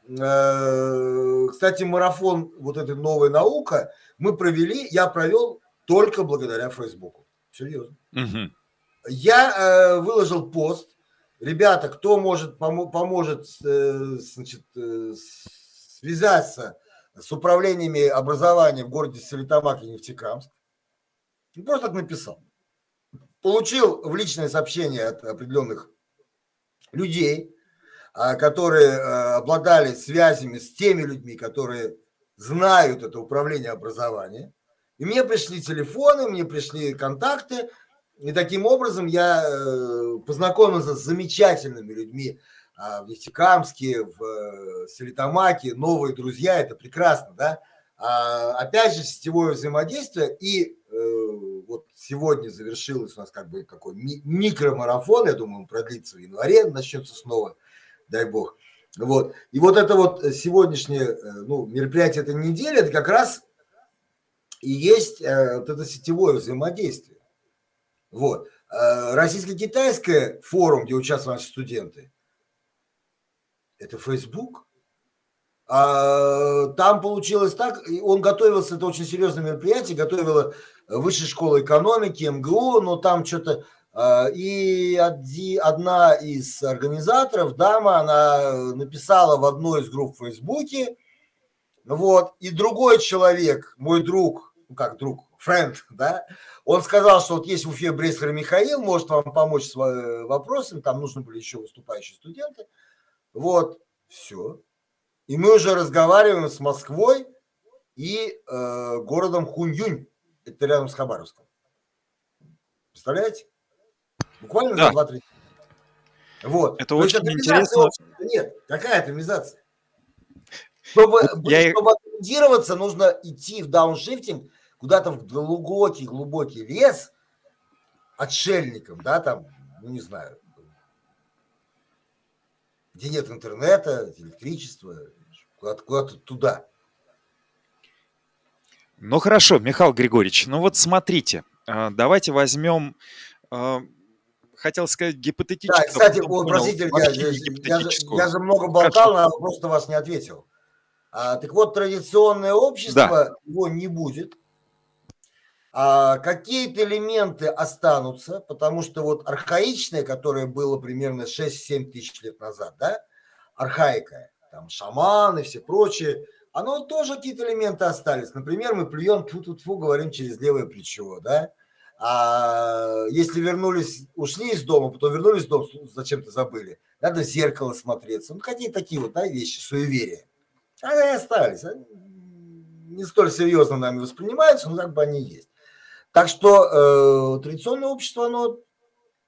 Speaker 2: Э, кстати, марафон вот этой новой наука мы провели, я провел только благодаря Фейсбуку. Серьезно. Угу. Я э, выложил пост, ребята, кто может поможет э, значит, э, связаться с управлениями образования в городе Солитамак и Нефтекамск. Просто так написал. Получил в личное сообщение от определенных людей, а, которые э, обладали связями с теми людьми, которые знают это управление образования. И мне пришли телефоны, мне пришли контакты, и таким образом я э, познакомился с замечательными людьми а, в Нефтекамске, в э, Солитамаке, новые друзья, это прекрасно, да. А, опять же, сетевое взаимодействие, и э, вот сегодня завершилось у нас как бы такой микромарафон, я думаю, он продлится в январе, начнется снова, дай бог. Вот. И вот это вот сегодняшнее ну, мероприятие этой недели, это как раз и есть вот это сетевое взаимодействие. Вот. Э, российско-китайское форум, где участвуют наши студенты, это Facebook. А там получилось так, он готовился, это очень серьезное мероприятие, готовила Высшая школа экономики, МГУ, но там что-то... Э, и одна из организаторов, дама, она написала в одной из групп в Фейсбуке, вот, и другой человек, мой друг, ну как друг, френд, да, он сказал, что вот есть в Уфе Брейсхер Михаил, может вам помочь с э, вопросами, там нужны были еще выступающие студенты. Вот, все. И мы уже разговариваем с Москвой и э, городом Хуньюнь, это рядом с Хабаровском. Представляете? Буквально да. за 2-3 дня. Вот.
Speaker 1: Это очень интересно.
Speaker 2: Нет, какая атомизация? Чтобы, Я... чтобы атомизироваться, нужно идти в дауншифтинг куда-то в глубокий-глубокий лес отшельником, да, там, ну, не знаю, где нет интернета, электричества, куда-то, куда-то туда.
Speaker 1: Ну хорошо, Михаил Григорьевич, ну вот смотрите, а, давайте возьмем, а, хотел сказать гипотетическую.
Speaker 2: Да, кстати, о, простите, я, я, я, я же много болтал, на вопрос вас не ответил. А, так вот, традиционное общество, да. его не будет. А, какие-то элементы останутся, потому что вот архаичное, которое было примерно 6-7 тысяч лет назад, да, архаика, там шаманы, все прочее, оно тоже какие-то элементы остались. Например, мы плюем тьфу-тьфу, говорим через левое плечо, да. А если вернулись, ушли из дома, потом вернулись в дом, зачем-то забыли, надо в зеркало смотреться. Ну, какие такие вот да, вещи, суеверия. Они остались. Они не столь серьезно нами воспринимаются, но как бы они есть. Так что э, традиционное общество, оно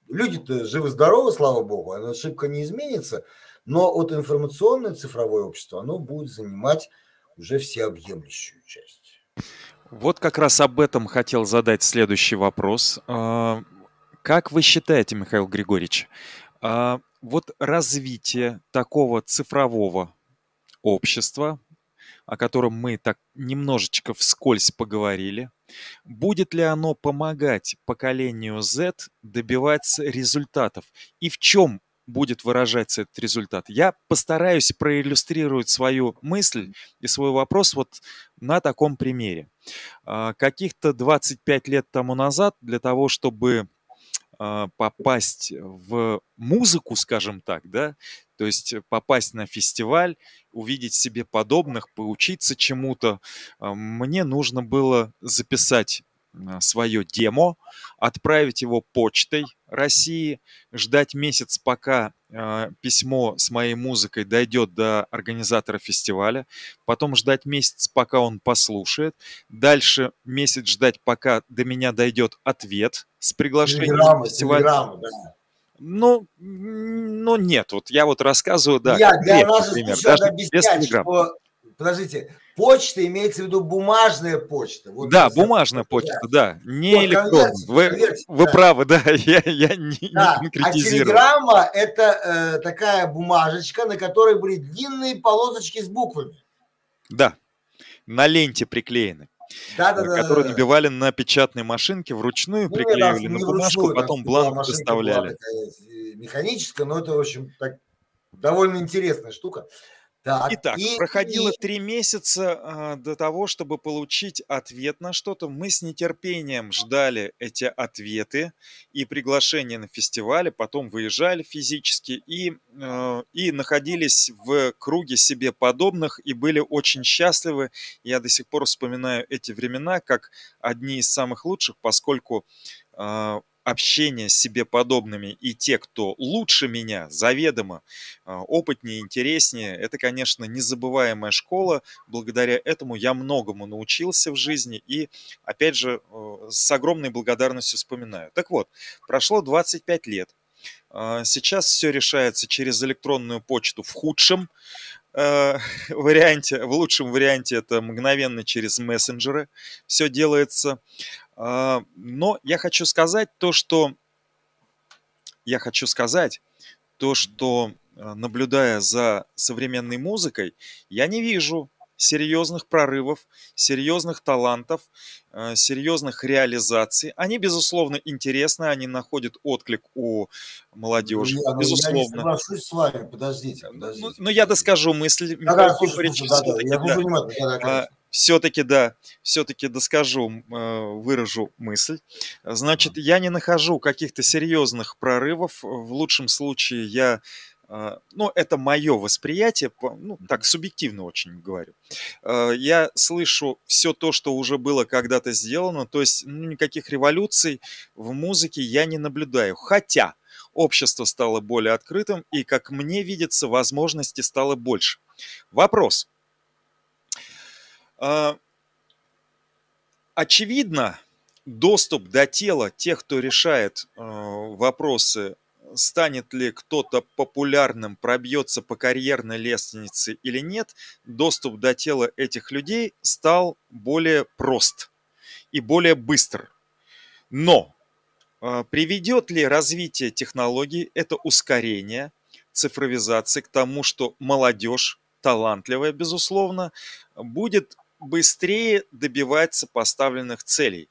Speaker 2: люди-то живы-здоровы, слава богу, оно ошибка не изменится, но вот информационное цифровое общество, оно будет занимать уже всеобъемлющую часть.
Speaker 1: Вот как раз об этом хотел задать следующий вопрос. А, как вы считаете, Михаил Григорьевич, а, вот развитие такого цифрового общества, о котором мы так немножечко вскользь поговорили, будет ли оно помогать поколению Z добиваться результатов? И в чем будет выражаться этот результат. Я постараюсь проиллюстрировать свою мысль и свой вопрос вот на таком примере. А, каких-то 25 лет тому назад для того, чтобы а, попасть в музыку, скажем так, да, то есть попасть на фестиваль, увидеть себе подобных, поучиться чему-то, а, мне нужно было записать свое демо, отправить его почтой России, ждать месяц, пока э, письмо с моей музыкой дойдет до организатора фестиваля, потом ждать месяц, пока он послушает, дальше месяц ждать, пока до меня дойдет ответ с приглашением
Speaker 2: на фестиваль. да.
Speaker 1: Ну, ну нет, вот я вот рассказываю, да,
Speaker 2: я, для нас пример, даже без Что, подождите, Почта имеется в виду бумажная почта.
Speaker 1: Вот да, бумажная почта, да, не вот, электронная. Вы, конверт, вы да. правы, да, я, я не,
Speaker 2: да. не А телеграмма – это э, такая бумажечка, на которой были длинные полосочки с буквами.
Speaker 1: Да, на ленте приклеены. Да, да, которые да, набивали на печатной машинке, вручную ну, приклеивали на бумажку, вручную, потом бланк доставляли.
Speaker 2: Э, механическая, но это, в общем, так, довольно интересная штука.
Speaker 1: Так, Итак, и, проходило и... три месяца а, до того, чтобы получить ответ на что-то. Мы с нетерпением ждали эти ответы и приглашения на фестивале, потом выезжали физически и, э, и находились в круге себе подобных и были очень счастливы. Я до сих пор вспоминаю эти времена как одни из самых лучших, поскольку э, общение с себе подобными и те, кто лучше меня, заведомо, а, опытнее, интереснее, это, конечно, незабываемая школа. Благодаря этому я многому научился в жизни и, опять же, э, с огромной благодарностью вспоминаю. Так вот, прошло 25 лет. А, сейчас все решается через электронную почту в худшем э, варианте, в лучшем варианте это мгновенно через мессенджеры все делается. А, но я хочу сказать то, что я хочу сказать то, что а, наблюдая за современной музыкой, я не вижу серьезных прорывов, серьезных талантов, а, серьезных реализаций. Они, безусловно, интересны, они находят отклик у молодежи, я, безусловно. Я не
Speaker 2: соглашусь с вами, подождите,
Speaker 1: ну, подождите. Ну, но я доскажу мысль. Да, да, слушай, слушай, да, да, я да. понимаю, да, да, все-таки, да, все-таки доскажу, э, выражу мысль. Значит, я не нахожу каких-то серьезных прорывов. В лучшем случае я э, ну, это мое восприятие, ну, так субъективно очень говорю. Э, я слышу все то, что уже было когда-то сделано, то есть ну, никаких революций в музыке я не наблюдаю. Хотя общество стало более открытым, и, как мне видится, возможностей стало больше. Вопрос. А, очевидно, доступ до тела тех, кто решает а, вопросы, станет ли кто-то популярным, пробьется по карьерной лестнице или нет, доступ до тела этих людей стал более прост и более быстр. Но а, приведет ли развитие технологий, это ускорение, цифровизации, к тому, что молодежь, талантливая, безусловно, будет быстрее добиваться поставленных целей?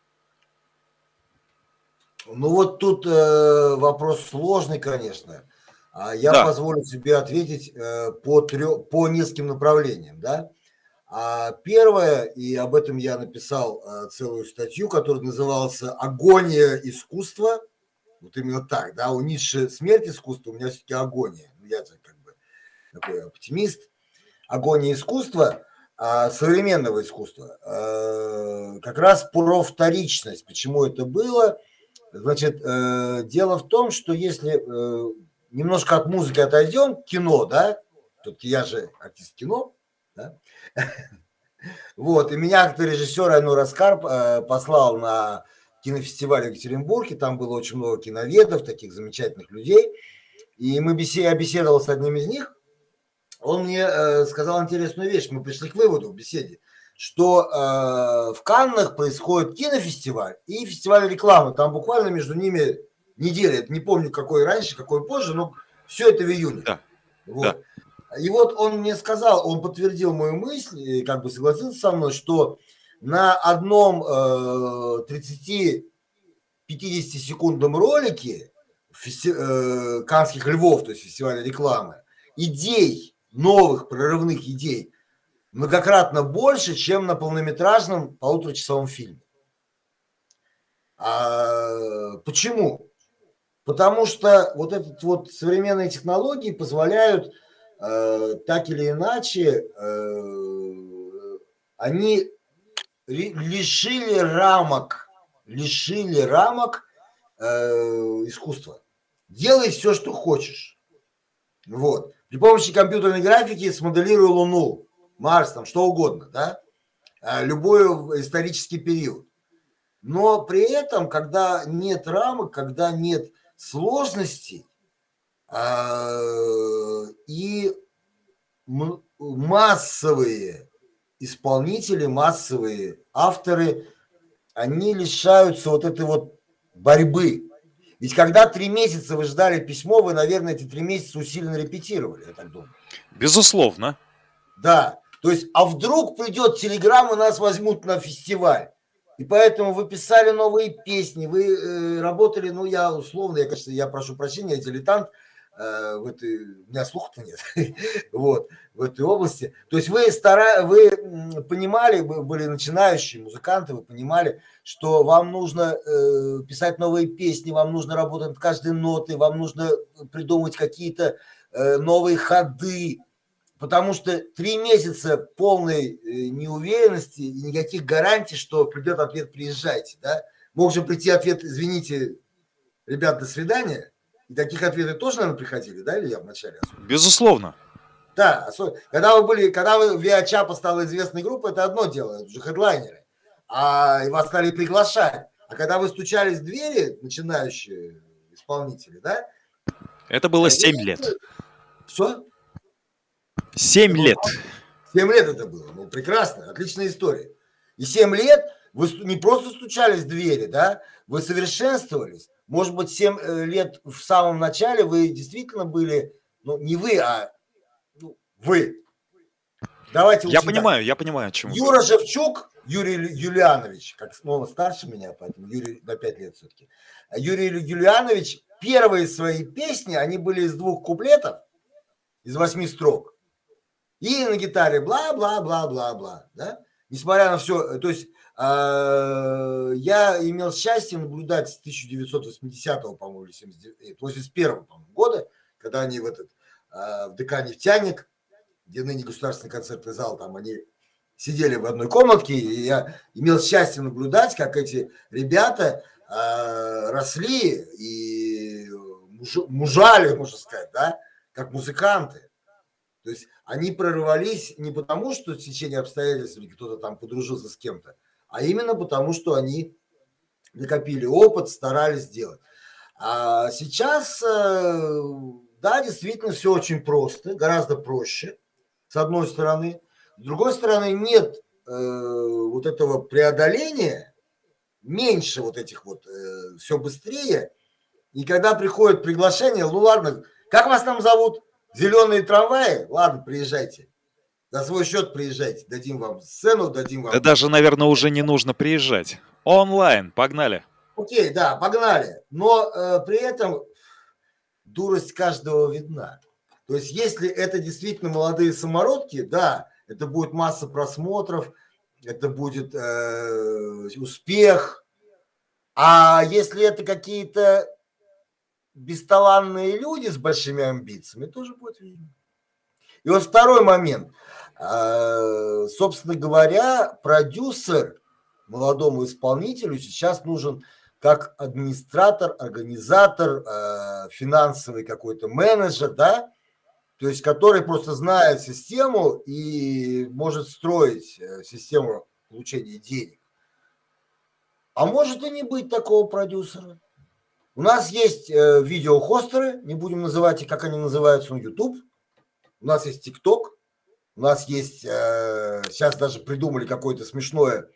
Speaker 2: Ну вот тут э, вопрос сложный, конечно. А я да. позволю себе ответить э, по, трё, по нескольким направлениям. Да? А первое, и об этом я написал э, целую статью, которая называлась «Агония искусства». Вот именно так, да, у Ницше смерть искусства, у меня все-таки агония. Ну, я как бы такой оптимист. Агония искусства, а современного искусства. Э, как раз про вторичность. Почему это было? Значит, э, дело в том, что если немножко от музыки отойдем, кино, да, тут я же артист кино, да? Вот, и меня как режиссер Айнур Аскар э, послал на кинофестиваль в Екатеринбурге, там было очень много киноведов, таких замечательных людей, и мы беседовал с одним из них, он мне э, сказал интересную вещь, мы пришли к выводу в беседе, что э, в Каннах происходит кинофестиваль и фестиваль рекламы, там буквально между ними неделя, не помню какой раньше, какой позже, но все это в июне. Да. Вот. Да. И вот он мне сказал, он подтвердил мою мысль, и как бы согласился со мной, что на одном э, 30-50 секундном ролике фести, э, Канских львов, то есть фестиваля рекламы, идей, новых прорывных идей многократно больше, чем на полнометражном полуторачасовом фильме. А, почему? Потому что вот этот вот современные технологии позволяют э, так или иначе, э, они лишили рамок, лишили рамок э, искусства. Делай все, что хочешь. Вот. При помощи компьютерной графики смоделируй Луну, Марс, там, что угодно, да? Э, любой исторический период. Но при этом, когда нет рамок, когда нет сложностей, а, и массовые исполнители, массовые авторы, они лишаются вот этой вот борьбы. Ведь когда три месяца вы ждали письмо, вы, наверное, эти три месяца усиленно репетировали, я так думаю.
Speaker 1: Безусловно.
Speaker 2: Да. То есть, а вдруг придет телеграмма, нас возьмут на фестиваль. И поэтому вы писали новые песни, вы э, работали, ну, я условно, я, конечно, я прошу прощения, я дилетант, Э, в этой, у меня слуха-то нет, вот, в этой области. То есть вы, стара, вы понимали, вы были начинающие музыканты, вы понимали, что вам нужно э, писать новые песни, вам нужно работать над каждой нотой, вам нужно придумать какие-то э, новые ходы, потому что три месяца полной э, неуверенности и никаких гарантий, что придет ответ «приезжайте», да? Мог же прийти ответ «извините, ребят, до свидания», и таких ответов тоже, наверное, приходили, да, или я вначале?
Speaker 1: Безусловно.
Speaker 2: Да, когда вы были, когда вы Виачапа стала известной группой, это одно дело, это уже хедлайнеры, а и вас стали приглашать. А когда вы стучались в двери, начинающие исполнители, да?
Speaker 1: Это было 7 лет.
Speaker 2: Что?
Speaker 1: 7 лет.
Speaker 2: 7 лет это было. Ну, прекрасно, отличная история. И 7 лет вы не просто стучались в двери, да, вы совершенствовались. Может быть, 7 э, лет в самом начале вы действительно были, ну, не вы, а ну, вы.
Speaker 1: Давайте Я понимаю, я понимаю, о чем
Speaker 2: Юра вы. Шевчук, Юрий Юлианович, как ну, он старше меня, поэтому Юрий на 5 лет все-таки. Юрий Юлианович, первые свои песни, они были из двух куплетов, из восьми строк. И на гитаре бла-бла-бла-бла-бла, да? Несмотря на все, то есть а, я имел счастье наблюдать с 1980 по-моему, или 81 по года, когда они в этот а, в ДК «Нефтяник», где ныне государственный концертный зал, там они сидели в одной комнатке, и я имел счастье наблюдать, как эти ребята э, росли и муж, мужали, можно сказать, да, как музыканты. То есть они прорывались не потому, что в течение обстоятельств кто-то там подружился с кем-то, а именно потому, что они накопили опыт, старались сделать. А сейчас, э, да, действительно все очень просто, гораздо проще, с одной стороны. С другой стороны, нет э, вот этого преодоления, меньше вот этих вот, э, все быстрее. И когда приходит приглашение, ну ладно, как вас там зовут? Зеленые трамваи? Ладно, приезжайте. За свой счет приезжайте. Дадим вам сцену, дадим вам...
Speaker 1: Да даже, наверное, уже не нужно приезжать. Онлайн, погнали.
Speaker 2: Окей, да, погнали. Но э, при этом дурость каждого видна. То есть, если это действительно молодые самородки, да, это будет масса просмотров, это будет э, успех. А если это какие-то бесталанные люди с большими амбициями, тоже будет видно. И вот второй момент. Э, собственно говоря, продюсер молодому исполнителю сейчас нужен как администратор, организатор, э, финансовый какой-то менеджер, да, то есть который просто знает систему и может строить э, систему получения денег. А может и не быть такого продюсера. У нас есть э, видеохостеры, не будем называть, как они называются, на YouTube. У нас есть TikTok, у нас есть, э, сейчас даже придумали какое-то смешное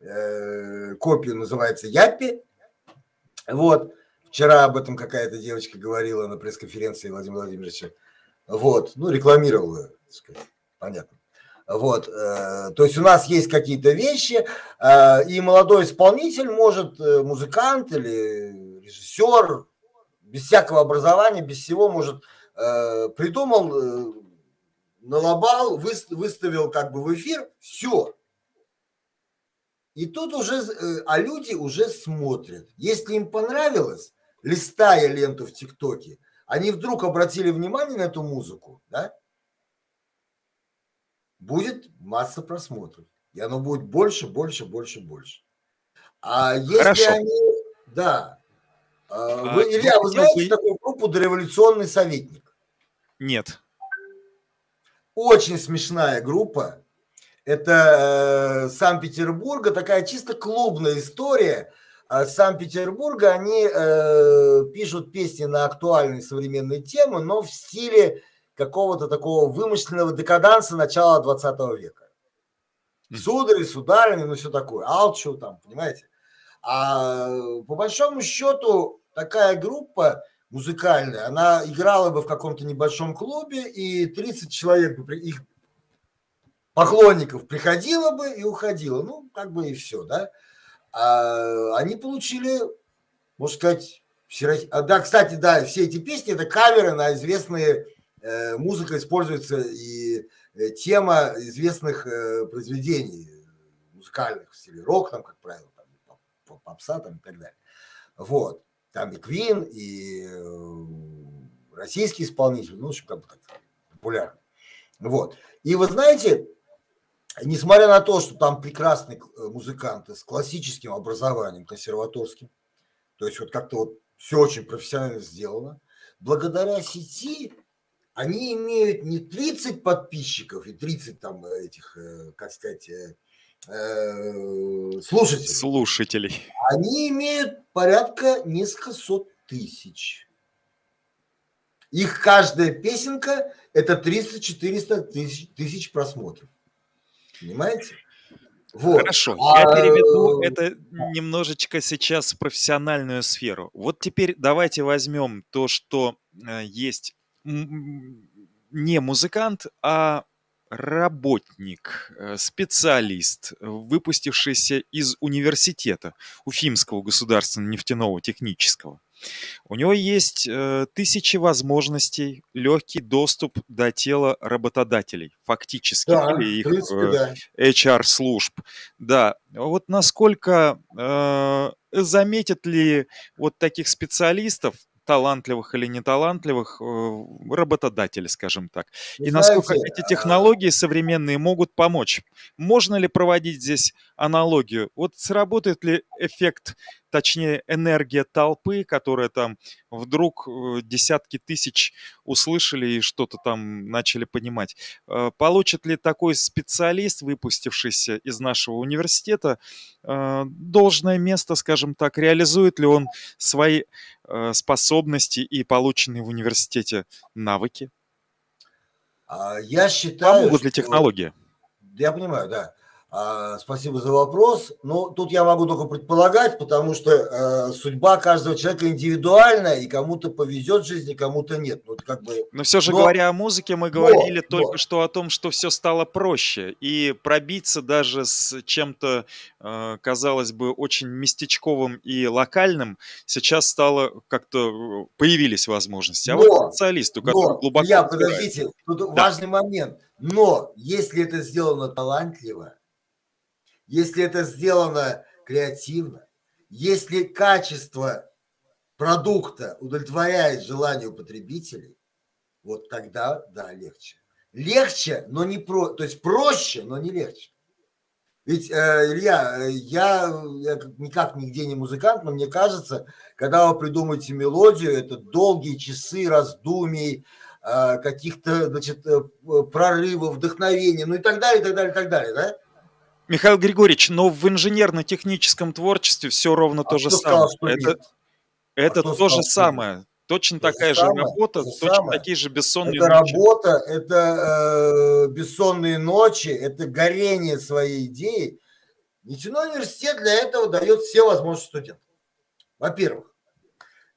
Speaker 2: э, копию, называется Япи. Вот, вчера об этом какая-то девочка говорила на пресс-конференции Владимира Владимировича. Вот, ну, рекламировала, сказать, понятно. Вот, э, то есть у нас есть какие-то вещи, э, и молодой исполнитель может, э, музыкант или режиссер, без всякого образования, без всего может, э, придумал, э, налобал, выставил как бы в эфир, все. И тут уже, э, а люди уже смотрят. Если им понравилось, листая ленту в ТикТоке, они вдруг обратили внимание на эту музыку, да, будет масса просмотров. И оно будет больше, больше, больше, больше. А если Хорошо. они... Да. А, вы, а, Илья, вы знаете вы... такую группу «Дореволюционный советник»?
Speaker 1: Нет.
Speaker 2: Очень смешная группа. Это э, Санкт-Петербурга, такая чисто клубная история – а Санкт-Петербурга, они э, пишут песни на актуальные современные темы, но в стиле какого-то такого вымышленного декаданса начала 20 века. Судари, сударыни, ну все такое, алчу там, понимаете. А по большому счету такая группа музыкальная, она играла бы в каком-то небольшом клубе, и 30 человек бы, их поклонников приходило бы и уходило. Ну, как бы и все, да а, они получили, можно сказать, всероссий... а, да, кстати, да, все эти песни это каверы на известные э, музыка используется и э, тема известных э, произведений музыкальных в стиле рок, там, как правило, там, попса там, и так далее. Вот. Там и Квин, и э, российский исполнитель, ну, в общем, как бы так популярный. Вот. И вы знаете, несмотря на то, что там прекрасные э, музыканты с классическим образованием, консерваторским, то есть вот как-то вот все очень профессионально сделано, благодаря сети они имеют не 30 подписчиков и 30 там этих, э, как сказать, э, слушателей.
Speaker 1: Слушателей.
Speaker 2: Они имеют порядка несколько сот тысяч. Их каждая песенка – это 300-400 тысяч, тысяч просмотров. Понимаете?
Speaker 1: Вот. Хорошо, а... я переведу это немножечко сейчас в профессиональную сферу. Вот теперь давайте возьмем то, что э, есть не музыкант, а работник, э, специалист, выпустившийся из университета Уфимского государственного нефтяного технического. У него есть э, тысячи возможностей, легкий доступ до тела работодателей, фактически,
Speaker 2: да,
Speaker 1: или их принципе, э, да. HR-служб. Да, вот насколько э, заметят ли вот таких специалистов талантливых или неталантливых э, работодателей, скажем так. Вы и насколько эти а технологии современные могут помочь. Можно ли проводить здесь аналогию? Вот сработает ли эффект, точнее энергия толпы, которая там вдруг э, десятки тысяч услышали и что-то там начали понимать. Э, получит ли такой специалист, выпустившийся из нашего университета, должное место, скажем так, реализует ли он свои Э, способности и полученные в университете навыки?
Speaker 2: А, я считаю,
Speaker 1: Помогут ли технологии?
Speaker 2: Я понимаю, да. А, спасибо за вопрос. Ну, тут я могу только предполагать, потому что э, судьба каждого человека индивидуальная, и кому-то повезет в жизни, кому-то нет. Ну, как бы,
Speaker 1: но все же, но, говоря о музыке, мы говорили но, только но. что о том, что все стало проще. И пробиться даже с чем-то, э, казалось бы, очень местечковым и локальным, сейчас стало как-то, э, появились возможности. А но, вот специалисту, который но, глубоко...
Speaker 2: Я, подождите, тут да. важный момент. Но если это сделано талантливо, если это сделано креативно, если качество продукта удовлетворяет желанию потребителей, вот тогда, да, легче. Легче, но не про, то есть проще, но не легче. Ведь, э, Илья, я, я никак нигде не музыкант, но мне кажется, когда вы придумаете мелодию, это долгие часы раздумий, э, каких-то, значит, э, прорывов, вдохновения, ну и так далее, и так далее, и так далее, да?
Speaker 1: Михаил Григорьевич, но в инженерно-техническом творчестве все ровно а то же самое. Сказал, это это а то сказал, же самое. Точно то такая же, самое, работа, точно самое. такие же бессонные
Speaker 2: это ночи. работа, это э, бессонные ночи, это горение своей идеи. Нефтяной университет для этого дает все возможности студентам. Во-первых,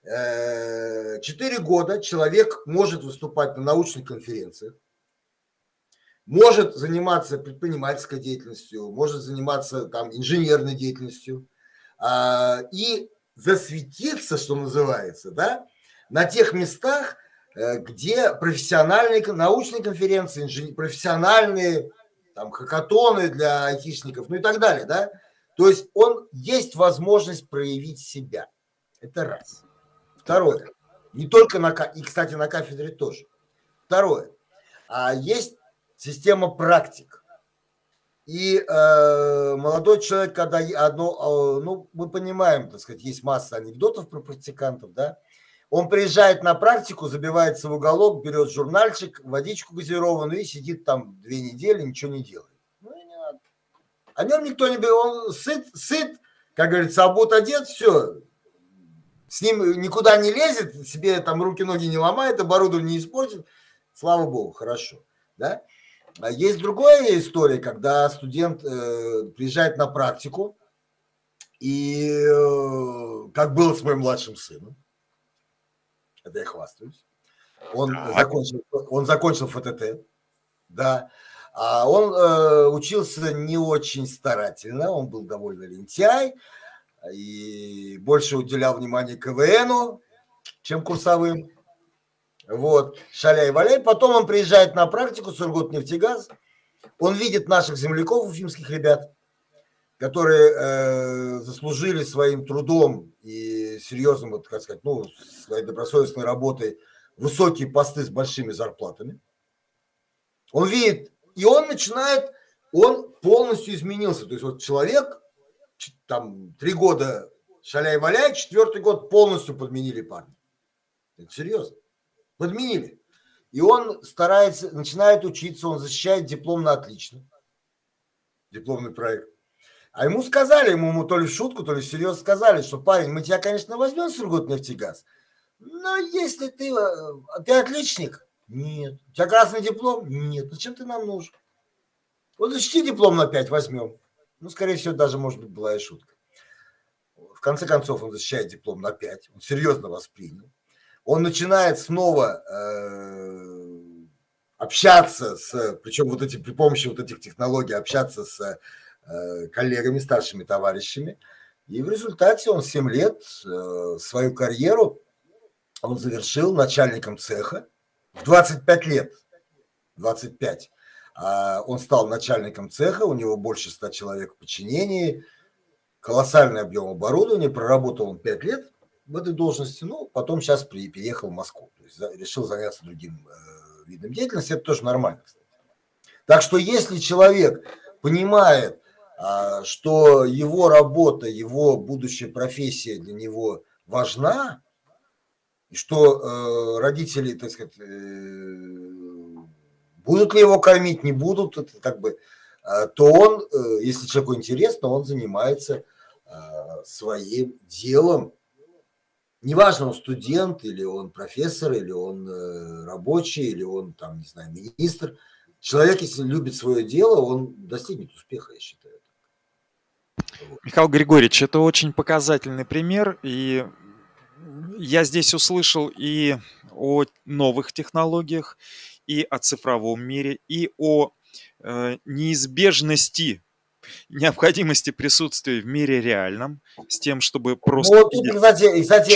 Speaker 2: э, четыре года человек может выступать на научных конференциях, может заниматься предпринимательской деятельностью, может заниматься там инженерной деятельностью а, и засветиться, что называется, да, на тех местах, э, где профессиональные научные конференции, инжен... профессиональные там хакатоны для айтишников, ну и так далее, да. То есть он есть возможность проявить себя. Это раз. Второе. Не только на и, кстати, на кафедре тоже. Второе. А есть система практик. И э, молодой человек, когда одно, э, ну, мы понимаем, так сказать, есть масса анекдотов про практикантов, да, он приезжает на практику, забивается в уголок, берет журнальчик, водичку газированную и сидит там две недели, ничего не делает. Ну, не надо. О нем никто не берет, он сыт, сыт, как говорится, обут одет, все, с ним никуда не лезет, себе там руки-ноги не ломает, оборудование не испортит, слава богу, хорошо, да. А есть другая история, когда студент э, приезжает на практику, и э, как было с моим младшим сыном, это я хвастаюсь, он, закончил, он закончил ФТТ, да, а он э, учился не очень старательно, он был довольно лентяй и больше уделял внимание КВНу, чем курсовым. Вот, шаляй-валяй. Потом он приезжает на практику, Сургутнефтегаз. Он видит наших земляков, уфимских ребят, которые э, заслужили своим трудом и серьезным, вот, как сказать, ну, своей добросовестной работой высокие посты с большими зарплатами. Он видит, и он начинает, он полностью изменился. То есть вот человек, там, три года шаляй-валяй, четвертый год полностью подменили парня. Это серьезно подменили. И он старается, начинает учиться, он защищает диплом на отлично. Дипломный проект. А ему сказали, ему то ли в шутку, то ли всерьез сказали, что парень, мы тебя, конечно, возьмем в Сургутнефтегаз, но если ты, э, ты отличник, нет. У тебя красный диплом? Нет. Зачем ты нам нужен? Вот защити диплом на 5 возьмем. Ну, скорее всего, даже, может быть, была и шутка. В конце концов, он защищает диплом на 5. Он серьезно воспринял он начинает снова э, общаться с, причем вот эти, при помощи вот этих технологий общаться с э, коллегами, старшими товарищами. И в результате он 7 лет э, свою карьеру он завершил начальником цеха в 25 лет. 25. А он стал начальником цеха, у него больше 100 человек в подчинении, колоссальный объем оборудования, проработал он 5 лет, в этой должности, ну, потом сейчас при, переехал в Москву, то есть за, решил заняться другим э, видом деятельности, это тоже нормально, кстати. Так что если человек понимает, э, что его работа, его будущая профессия для него важна, и что э, родители, так сказать, э, будут ли его кормить, не будут, это как бы, э, то он, э, если человеку интересно, он занимается э, своим делом, неважно, он студент, или он профессор, или он э, рабочий, или он там, не знаю, министр, человек, если любит свое дело, он достигнет успеха, я считаю.
Speaker 1: Михаил Григорьевич, это очень показательный пример, и я здесь услышал и о новых технологиях, и о цифровом мире, и о э, неизбежности необходимости присутствия в мире реальном, с тем, чтобы просто...
Speaker 2: Вот тут, кстати, кстати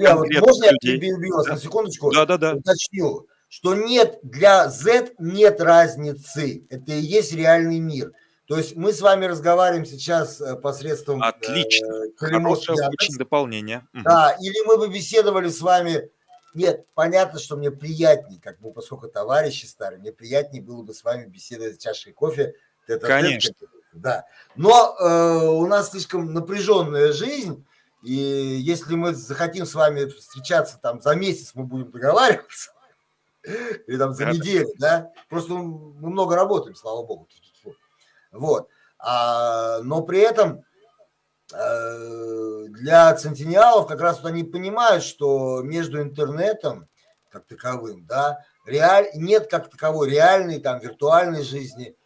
Speaker 2: я, вот, можно я перебью вас да? на секундочку?
Speaker 1: Да, да, да.
Speaker 2: Уточню, что нет, для Z нет разницы. Это и есть реальный мир. То есть мы с вами разговариваем сейчас э, посредством...
Speaker 1: Отлично. Э, Хорошее очень дополнение.
Speaker 2: Да, угу. или мы бы беседовали с вами... Нет, понятно, что мне приятнее, как бы, поскольку товарищи старые, мне приятнее было бы с вами беседовать с чашей кофе.
Speaker 1: Это Конечно.
Speaker 2: Да. Но э, у нас слишком напряженная жизнь, и если мы захотим с вами встречаться там за месяц, мы будем договариваться, или там за неделю, да, просто мы много работаем, слава богу. Вот. А, но при этом э, для центениалов как раз вот они понимают, что между интернетом как таковым, да, реаль... нет как таковой реальной, там, виртуальной жизни.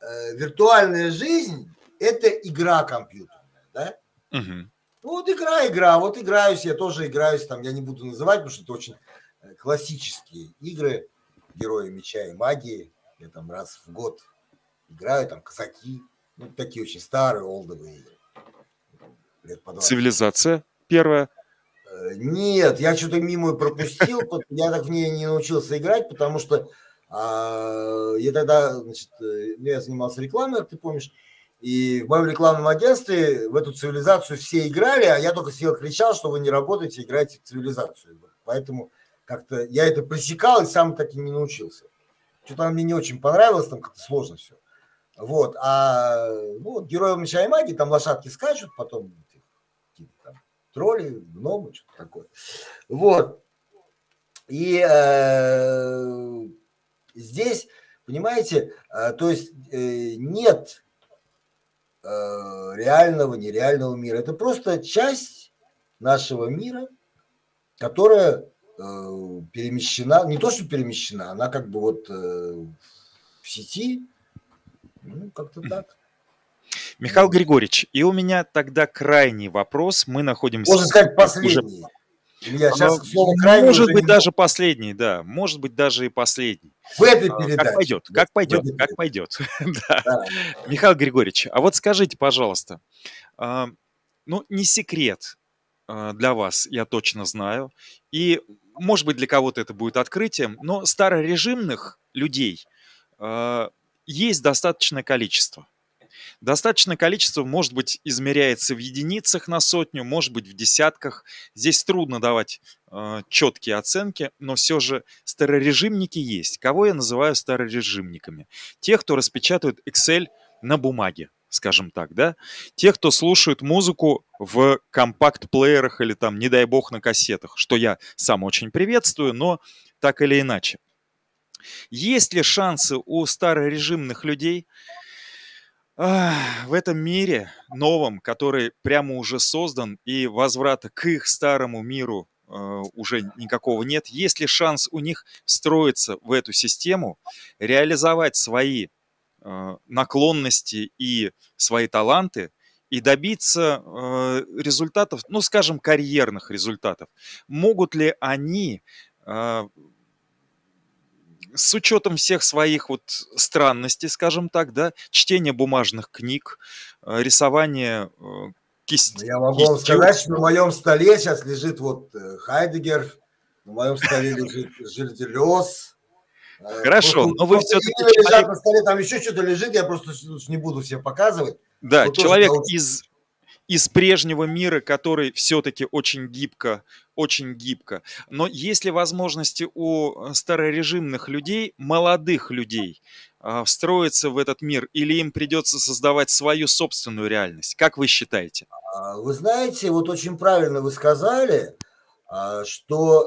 Speaker 2: Э, виртуальная жизнь – это игра компьютерная, да? Угу. Вот игра, игра, вот играюсь, я тоже играюсь, там, я не буду называть, потому что это очень э, классические игры, герои меча и магии, я там раз в год играю там казаки, ну, такие очень старые, олдовые игры.
Speaker 1: Цивилизация первая?
Speaker 2: Э, нет, я что-то мимо пропустил, я так в ней не научился играть, потому что а, я тогда, значит, э, ну, я занимался рекламой, ты помнишь, и в моем рекламном агентстве в эту цивилизацию все играли, а я только сидел кричал, что вы не работаете, играете в цивилизацию. Поэтому как-то я это пресекал и сам так и не научился. Что-то мне не очень понравилось, там как-то сложно все. Вот, а ну, герои меча и магии, там лошадки скачут, потом там, тролли, гномы, что-то такое. Вот. И э, здесь, понимаете, э, то есть э, нет э, реального, нереального мира. Это просто часть нашего мира, которая перемещена, не то что перемещена, она как бы вот в сети, ну, как-то так.
Speaker 1: Михаил Григорьевич, и у меня тогда крайний вопрос. Мы находимся...
Speaker 2: Можно сказать, последний. Уже...
Speaker 1: Я сейчас слово крайний Может быть, даже последний, да. Может быть, даже и последний.
Speaker 2: В этой а, передаче.
Speaker 1: Как пойдет, как пойдет, как пойдет. да. Михаил Григорьевич, а вот скажите, пожалуйста, а, ну, не секрет а, для вас, я точно знаю, и, может быть, для кого-то это будет открытием, но старорежимных людей есть достаточное количество. Достаточное количество, может быть, измеряется в единицах на сотню, может быть, в десятках. Здесь трудно давать э, четкие оценки, но все же старорежимники есть. Кого я называю старорежимниками? Тех, кто распечатывает Excel на бумаге, скажем так, да? Тех, кто слушает музыку в компакт-плеерах или там, не дай бог, на кассетах, что я сам очень приветствую, но так или иначе. Есть ли шансы у старорежимных людей в этом мире новом, который прямо уже создан, и возврата к их старому миру э, уже никакого нет, есть ли шанс у них встроиться в эту систему, реализовать свои э, наклонности и свои таланты и добиться э, результатов, ну, скажем, карьерных результатов? Могут ли они с учетом всех своих вот странностей, скажем так, да, чтение бумажных книг, э, рисование э,
Speaker 2: кисть, Я могу кистью. вам сказать, что на моем столе сейчас лежит вот э, Хайдегер, на моем столе лежит Жильделес.
Speaker 1: Хорошо, но вы все-таки...
Speaker 2: Человек... на столе, там еще что-то лежит, я просто не буду всем показывать.
Speaker 1: Да, человек из из прежнего мира, который все-таки очень гибко, очень гибко. Но есть ли возможности у э, старорежимных людей, молодых людей, а, встроиться в этот мир, или им придется создавать свою собственную реальность? Как вы считаете?
Speaker 2: А, вы знаете, вот очень правильно вы сказали, а, что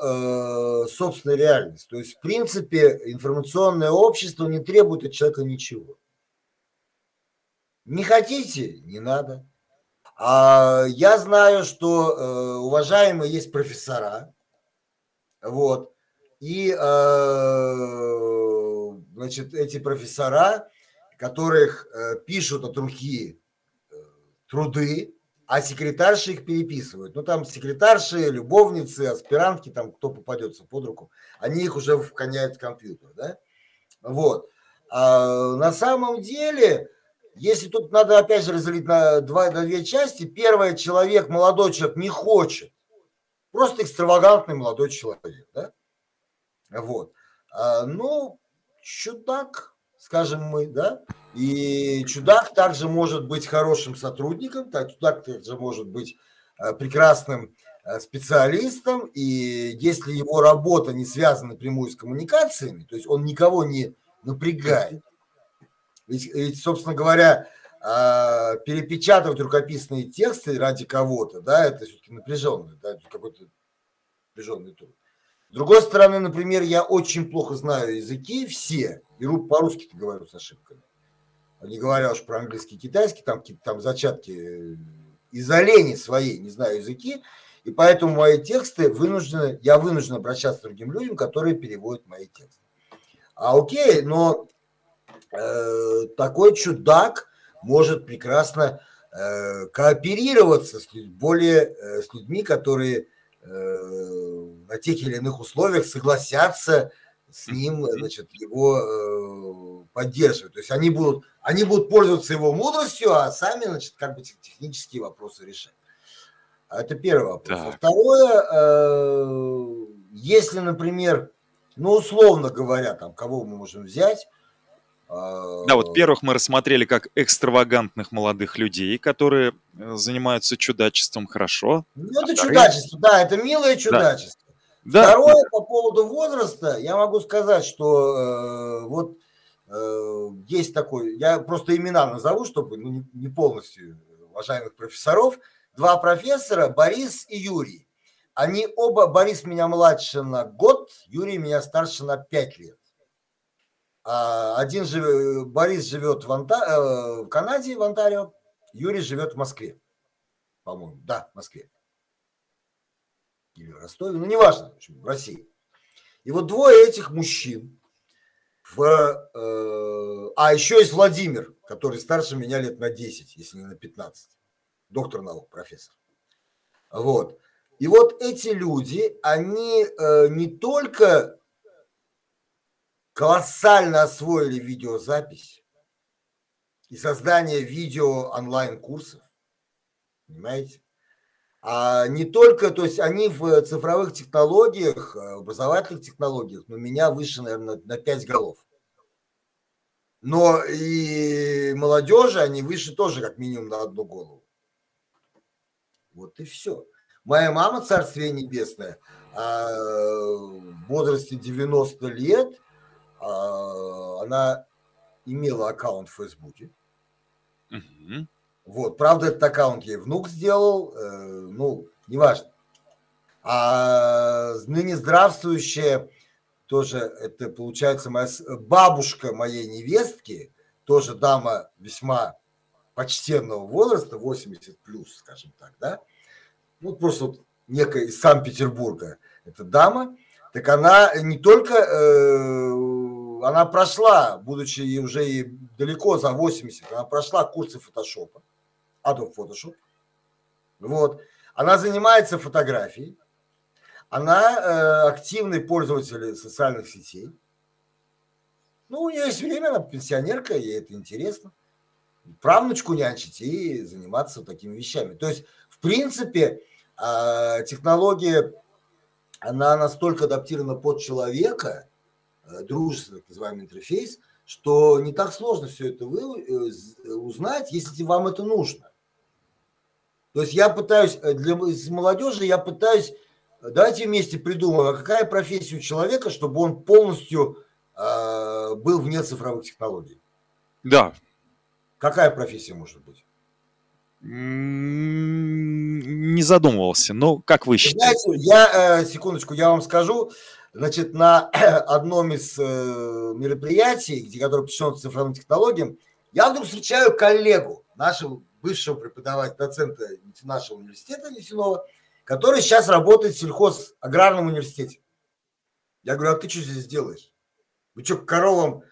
Speaker 2: э, собственная реальность. То есть, в принципе, информационное общество не требует от человека ничего. Не хотите, не надо. А, я знаю, что э, уважаемые есть профессора, вот, и, э, значит, эти профессора, которых э, пишут от руки э, труды, а секретарши их переписывают. Ну, там секретарши, любовницы, аспирантки, там кто попадется под руку, они их уже вгоняют в компьютер, да? Вот. А на самом деле, если тут надо опять же разделить на, два, на две части, первое, человек, молодой человек не хочет, просто экстравагантный молодой человек, да? Вот. А, ну, чудак, скажем мы, да? И чудак также может быть хорошим сотрудником, так, чудак также может быть э, прекрасным э, специалистом, и если его работа не связана напрямую с коммуникациями, то есть он никого не напрягает, ведь, ведь собственно говоря, э, перепечатывать рукописные тексты ради кого-то, да, это все-таки напряженный, да, какой-то напряженный труд. С другой стороны, например, я очень плохо знаю языки, все, и по-русски говорю с ошибками. Не говоря уж про английский и китайский, там какие-то там зачатки э, из-за лени своей, не знаю языки, и поэтому мои тексты вынуждены, я вынужден обращаться к другим людям, которые переводят мои тексты. А окей, но э, такой чудак может прекрасно э, кооперироваться с, более, э, с людьми, которые Э, на тех или иных условиях согласятся с ним, значит, его э, поддерживать. То есть они будут, они будут пользоваться его мудростью, а сами, значит, как бы технические вопросы решать. Это первый вопрос. А второе, э, если, например, ну, условно говоря, там, кого мы можем взять,
Speaker 1: да, вот первых мы рассмотрели как экстравагантных молодых людей, которые э, занимаются чудачеством хорошо.
Speaker 2: Ну, это вторые... чудачество, да, это милое чудачество. Да. Второе, да. по поводу возраста, я могу сказать, что э, вот э, есть такой, я просто имена назову, чтобы ну, не, не полностью уважаемых профессоров. Два профессора, Борис и Юрий. Они оба, Борис меня младше на год, Юрий меня старше на пять лет. А, один жив... Борис живет в, Анта... Э, в Канаде, в Онтарио, Юрий живет в Москве, по-моему, да, в Москве. Или в Ростове, ну неважно, в, в России. И вот двое этих мужчин, в, э, а еще есть Владимир, который старше меня лет на 10, если не на 15, доктор наук, профессор. Вот. И вот эти люди, они э, не только колоссально освоили видеозапись и создание видео онлайн-курсов. Понимаете? А не только, то есть они в цифровых технологиях, в образовательных технологиях, но меня выше, наверное, на 5 голов. Но и молодежи, они выше тоже как минимум на одну голову. Вот и все. Моя мама, царствие небесное, а, в возрасте 90 лет – она имела аккаунт в Фейсбуке. Угу. Вот, правда, этот аккаунт ей внук сделал, э, ну, неважно. А ныне здравствующая, тоже это получается моя бабушка моей невестки, тоже дама весьма почтенного возраста, 80 плюс, скажем так, да, ну, просто вот некая из Санкт-Петербурга эта дама, так она не только э, она прошла, будучи уже и далеко за 80, она прошла курсы фотошопа, Adobe Photoshop. Вот. Она занимается фотографией. Она э, активный пользователь социальных сетей. Ну, у нее есть время, она пенсионерка, ей это интересно. Правнучку нянчить и заниматься такими вещами. То есть, в принципе, э, технология, она настолько адаптирована под человека, Э, дружественный, так называемый интерфейс, что не так сложно все это вы, э, узнать, если вам это нужно. То есть я пытаюсь, э, для молодежи я пытаюсь, давайте вместе придумаем, а какая профессия у человека, чтобы он полностью э, был вне цифровых технологий.
Speaker 1: Да.
Speaker 2: Какая профессия может быть?
Speaker 1: Не задумывался, но как вы считаете?
Speaker 2: Знаете, я, секундочку, я вам скажу, Значит, на одном из э, мероприятий, где, которое посвящено цифровым технологиям, я вдруг встречаю коллегу, нашего бывшего преподавателя, доцента нашего университета нефтяного, который сейчас работает в сельхозаграрном университете. Я говорю, а ты что здесь делаешь? Вы что, к коровам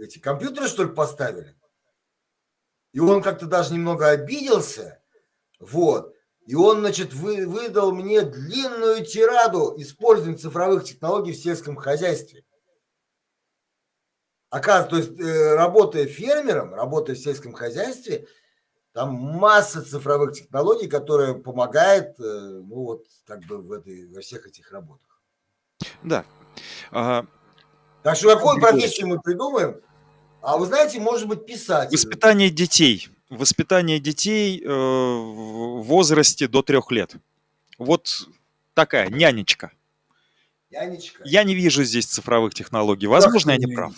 Speaker 2: эти компьютеры, что ли, поставили? И он как-то даже немного обиделся, вот. И он, значит, вы, выдал мне длинную тираду использования цифровых технологий в сельском хозяйстве. Оказывается, то есть э, работая фермером, работая в сельском хозяйстве, там масса цифровых технологий, которые помогают, э, ну вот, как бы в этой, во всех этих работах.
Speaker 1: Да. А,
Speaker 2: Так что какую профессию мы придумаем? А вы знаете, может быть, писатель.
Speaker 1: воспитание детей. Воспитание детей э, в возрасте до трех лет. Вот такая нянечка.
Speaker 2: Янечка.
Speaker 1: Я не вижу здесь цифровых технологий. Возможно, я не прав.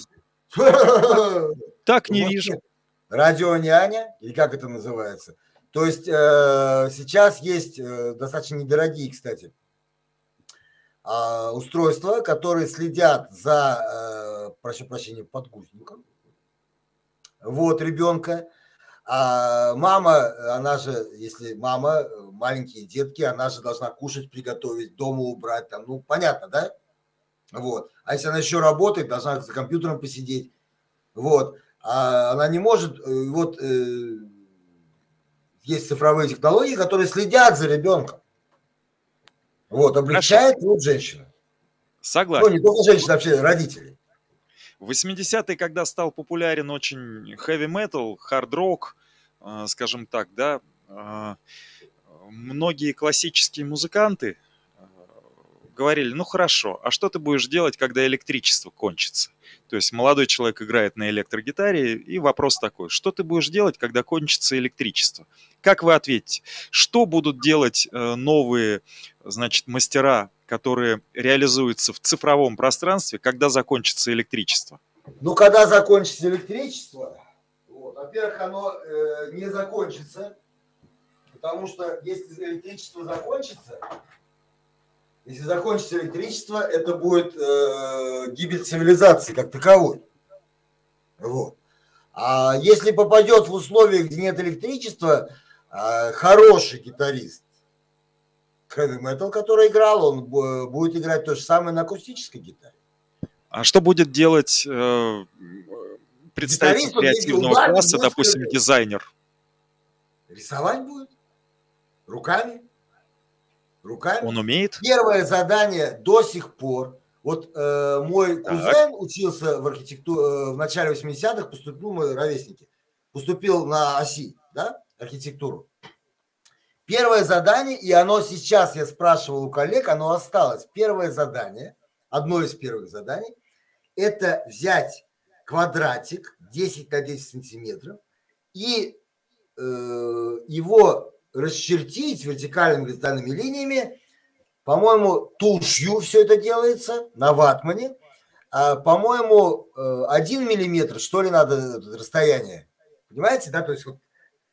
Speaker 1: Так не вижу.
Speaker 2: Радио няня, или как это называется. То есть э, сейчас есть э, достаточно недорогие, кстати, а, устройства, которые следят за, э, прошу прощения, подгузником. Вот ребенка. А мама, она же, если мама, маленькие детки, она же должна кушать, приготовить, дома убрать, там, ну, понятно, да? Вот. А если она еще работает, должна за компьютером посидеть. Вот. А она не может, э, вот э, есть цифровые технологии, которые следят за ребенком. Вот, облегчает труд женщины. Ну,
Speaker 1: Согласен.
Speaker 2: не только женщин, вообще родителей.
Speaker 1: В 80-е, когда стал популярен очень heavy metal, hard rock, э, скажем так, да, э, многие классические музыканты э, говорили, ну хорошо, а что ты будешь делать, когда электричество кончится? То есть молодой человек играет на электрогитаре, и вопрос такой, что ты будешь делать, когда кончится электричество? Как вы ответите? Что будут делать новые, значит, мастера, которые реализуются в цифровом пространстве, когда закончится электричество?
Speaker 2: Ну, когда закончится электричество, вот, во-первых, оно э, не закончится, потому что если электричество закончится, если закончится электричество, это будет э, гибель цивилизации как таковой. Вот. А если попадет в условия, где нет электричества, э, хороший гитарист, heavy metal, который играл, он бу- будет играть то же самое на акустической гитаре.
Speaker 1: А что будет делать э, представитель
Speaker 2: Гитарист,
Speaker 1: креативного
Speaker 2: ударит,
Speaker 1: класса, допустим,
Speaker 2: стрелять.
Speaker 1: дизайнер?
Speaker 2: Рисовать будет руками. Руками.
Speaker 1: Он умеет?
Speaker 2: Первое задание до сих пор. Вот э, мой
Speaker 1: Так.
Speaker 2: кузен учился в архитектуре в начале 80-х, поступил, мы ровесники, поступил на ОСИ, да, архитектуру. Первое задание, и оно сейчас, я спрашивал у коллег, оно осталось. Первое задание, одно из первых заданий, это взять квадратик 10 на 10 сантиметров и э, его расчертить вертикальными горизонтальными линиями. По-моему, тушью все это делается на ватмане. А, по-моему, э, один миллиметр, что ли, надо расстояние. Понимаете, да? То есть вот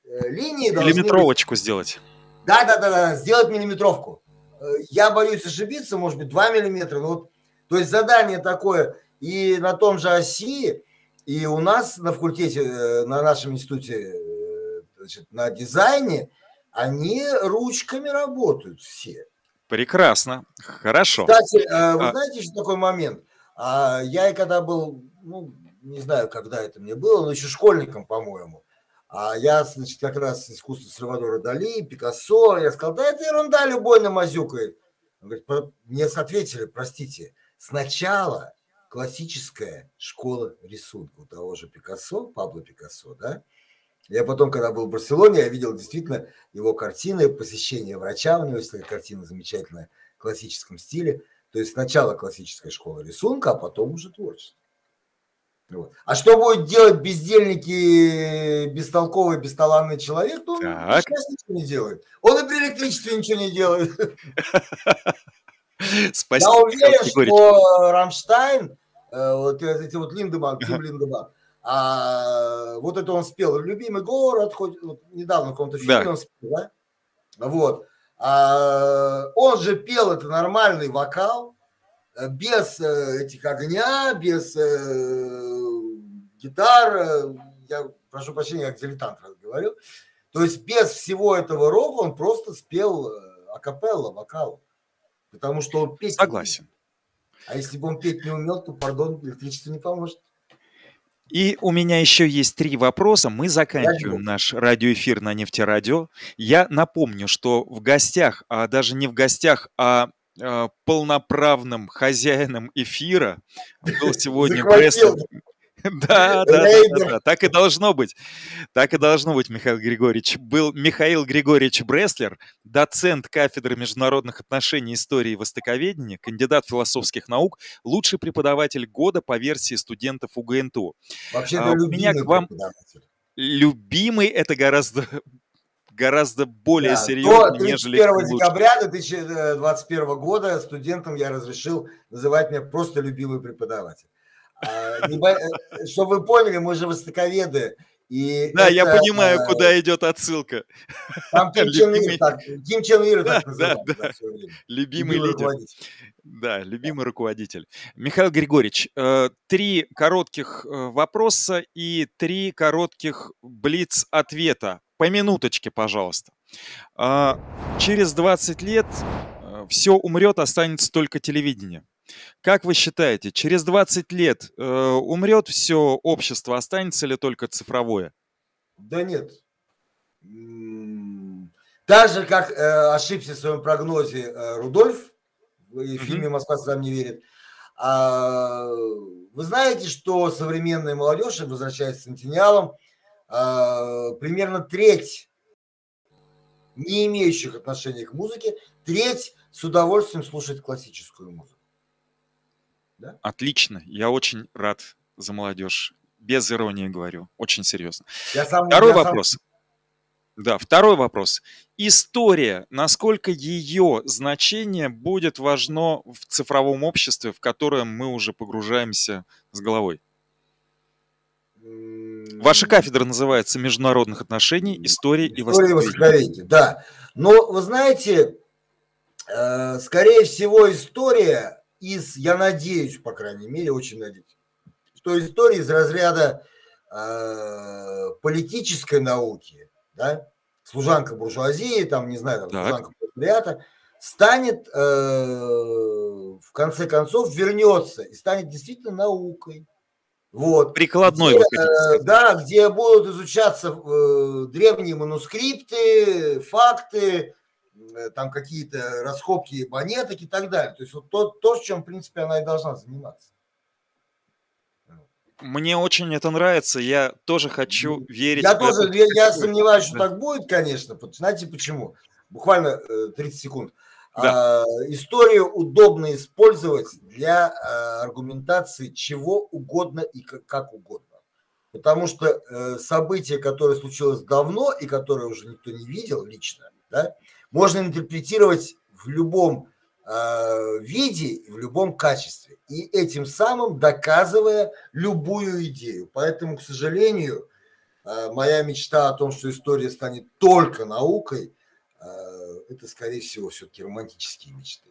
Speaker 2: э, линии должны быть
Speaker 1: Миллиметровочку сделать.
Speaker 2: Да, да, да, да, сделать миллиметровку. Э, Я боюсь ошибиться, может быть, 2 миллиметра. но вот, то есть задание такое и на том же оси, и у нас на факультете, э, на нашем институте э, значит, на дизайне, они ручками работают все.
Speaker 1: Прекрасно. Хорошо.
Speaker 2: Кстати, вы
Speaker 1: А.
Speaker 2: знаете еще такой момент? А, Я когда был, ну, не знаю, когда это мне было, но еще школьником, по-моему, а я, значит, как раз искусство Сальвадора Дали, Пикассо, я сказал, да это ерунда, любой намазюкает. Он говорит, «Про- мне ответили, простите, сначала классическая школа рисунка у того же Пикассо, Пабло Пикассо, да, я потом, когда был в Барселоне, я видел действительно его картины, посещение врача, у него есть такая картина замечательная в классическом стиле. То есть сначала классическая школа рисунка, а потом уже творчество. Вот. А что будет делать бездельники, бестолковый, бесталанный человек, то он
Speaker 1: Так.
Speaker 2: сейчас ничего не делает. Он и при электричестве ничего не делает.
Speaker 1: Спасибо.
Speaker 2: Я уверен, что Рамштайн, э, вот эти вот Линдеман, Тим Линдеман, а, вот это он спел «Любимый город», хоть вот недавно в каком-то фильме
Speaker 1: Да.
Speaker 2: он спел, да? Вот. А, он же пел это нормальный вокал, э, без э, этих огня, без э, гитар, э, я прошу прощения, я как дилетант раз говорю, то есть без всего этого рока он просто спел э, акапелла, вокал. Потому что он петь.
Speaker 1: Согласен.
Speaker 2: А если бы он петь не умел, то, пардон, электричество не поможет.
Speaker 1: И у меня еще есть три вопроса. Мы заканчиваем
Speaker 2: Дальше.
Speaker 1: наш радиоэфир на нефтерадио. Я напомню, что в гостях, а даже не в гостях, а а, полноправным хозяином эфира был сегодня Бреслер. Да, да, да, так и должно быть. Так и должно быть, Михаил Григорьевич. Был Михаил Григорьевич Бреслер, доцент кафедры международных отношений, истории и востоковедения, кандидат философских наук, лучший преподаватель года по версии студентов УГНТУ.
Speaker 2: Вообще-то
Speaker 1: А, у меня к вам любимый это гораздо гораздо более
Speaker 2: Да,
Speaker 1: серьезно,
Speaker 2: До
Speaker 1: нежели
Speaker 2: 31
Speaker 1: лучший.
Speaker 2: декабря 2021 года студентам я разрешил называть меня просто любимый преподаватель. А, э, Чтобы вы поняли, мы же востоковеды. И
Speaker 1: Да, я
Speaker 2: это,
Speaker 1: понимаю,
Speaker 2: э,
Speaker 1: куда идет отсылка.
Speaker 2: Там Ким Чен Ир так, Ким Чен Ир
Speaker 1: Да,
Speaker 2: так
Speaker 1: да, да.
Speaker 2: да.
Speaker 1: Любимый
Speaker 2: Любимый
Speaker 1: лидер.
Speaker 2: руководитель.
Speaker 1: Да, любимый руководитель. Михаил Григорьевич, э, три коротких э, вопроса и три коротких блиц-ответа. По минуточке, пожалуйста. А, Через 20 лет все умрет, останется только телевидение. Как вы считаете, через 20 лет э, умрет все общество, останется ли только цифровое?
Speaker 2: Да нет. Так же, как э, ошибся в своем прогнозе э, Рудольф, и в фильме «Москва сюда не верит», а, вы знаете, что современная молодежь, возвращаясь к центениалам, а, примерно треть не имеющих отношения к музыке, треть с удовольствием слушает классическую музыку.
Speaker 1: Отлично, я очень рад за молодежь. Без иронии говорю, очень серьезно.
Speaker 2: Я сам,
Speaker 1: Второй
Speaker 2: я сам-
Speaker 1: вопрос. Да, второй вопрос. История, насколько ее значение будет важно в цифровом обществе, в которое мы уже погружаемся с головой? Ваша кафедра называется «Международных отношений, истории и
Speaker 2: История
Speaker 1: востоковедения».
Speaker 2: востоковедения, да. Но вы знаете, э, скорее всего, история из, я надеюсь, по крайней мере, очень надеюсь, что история из разряда э, политической науки, да, служанка буржуазии, там, не знаю, там,
Speaker 1: Так.
Speaker 2: служанка пролетариата, станет, э, в конце концов, вернется и станет действительно наукой. Вот.
Speaker 1: Прикладной,
Speaker 2: Где, э. Да, где будут изучаться э, древние манускрипты, факты, там какие-то раскопки монеток и так далее. То есть вот то, то, в чем, в принципе, она и должна заниматься.
Speaker 1: Мне очень это нравится, я тоже хочу верить
Speaker 2: Я тоже,
Speaker 1: эту
Speaker 2: я, сомневаюсь, что
Speaker 1: Да.
Speaker 2: так будет, конечно. Знаете почему? Буквально э, 30 секунд.
Speaker 1: Да.
Speaker 2: А, историю удобно использовать для а, аргументации чего угодно и как, как угодно. Потому что э, событие, которое случилось давно и которое уже никто не видел лично, да, можно интерпретировать в любом э, виде, в любом качестве. И этим самым доказывая любую идею. Поэтому, к сожалению, э, моя мечта о том, что история станет только наукой, э, это, скорее всего, все-таки романтические мечты.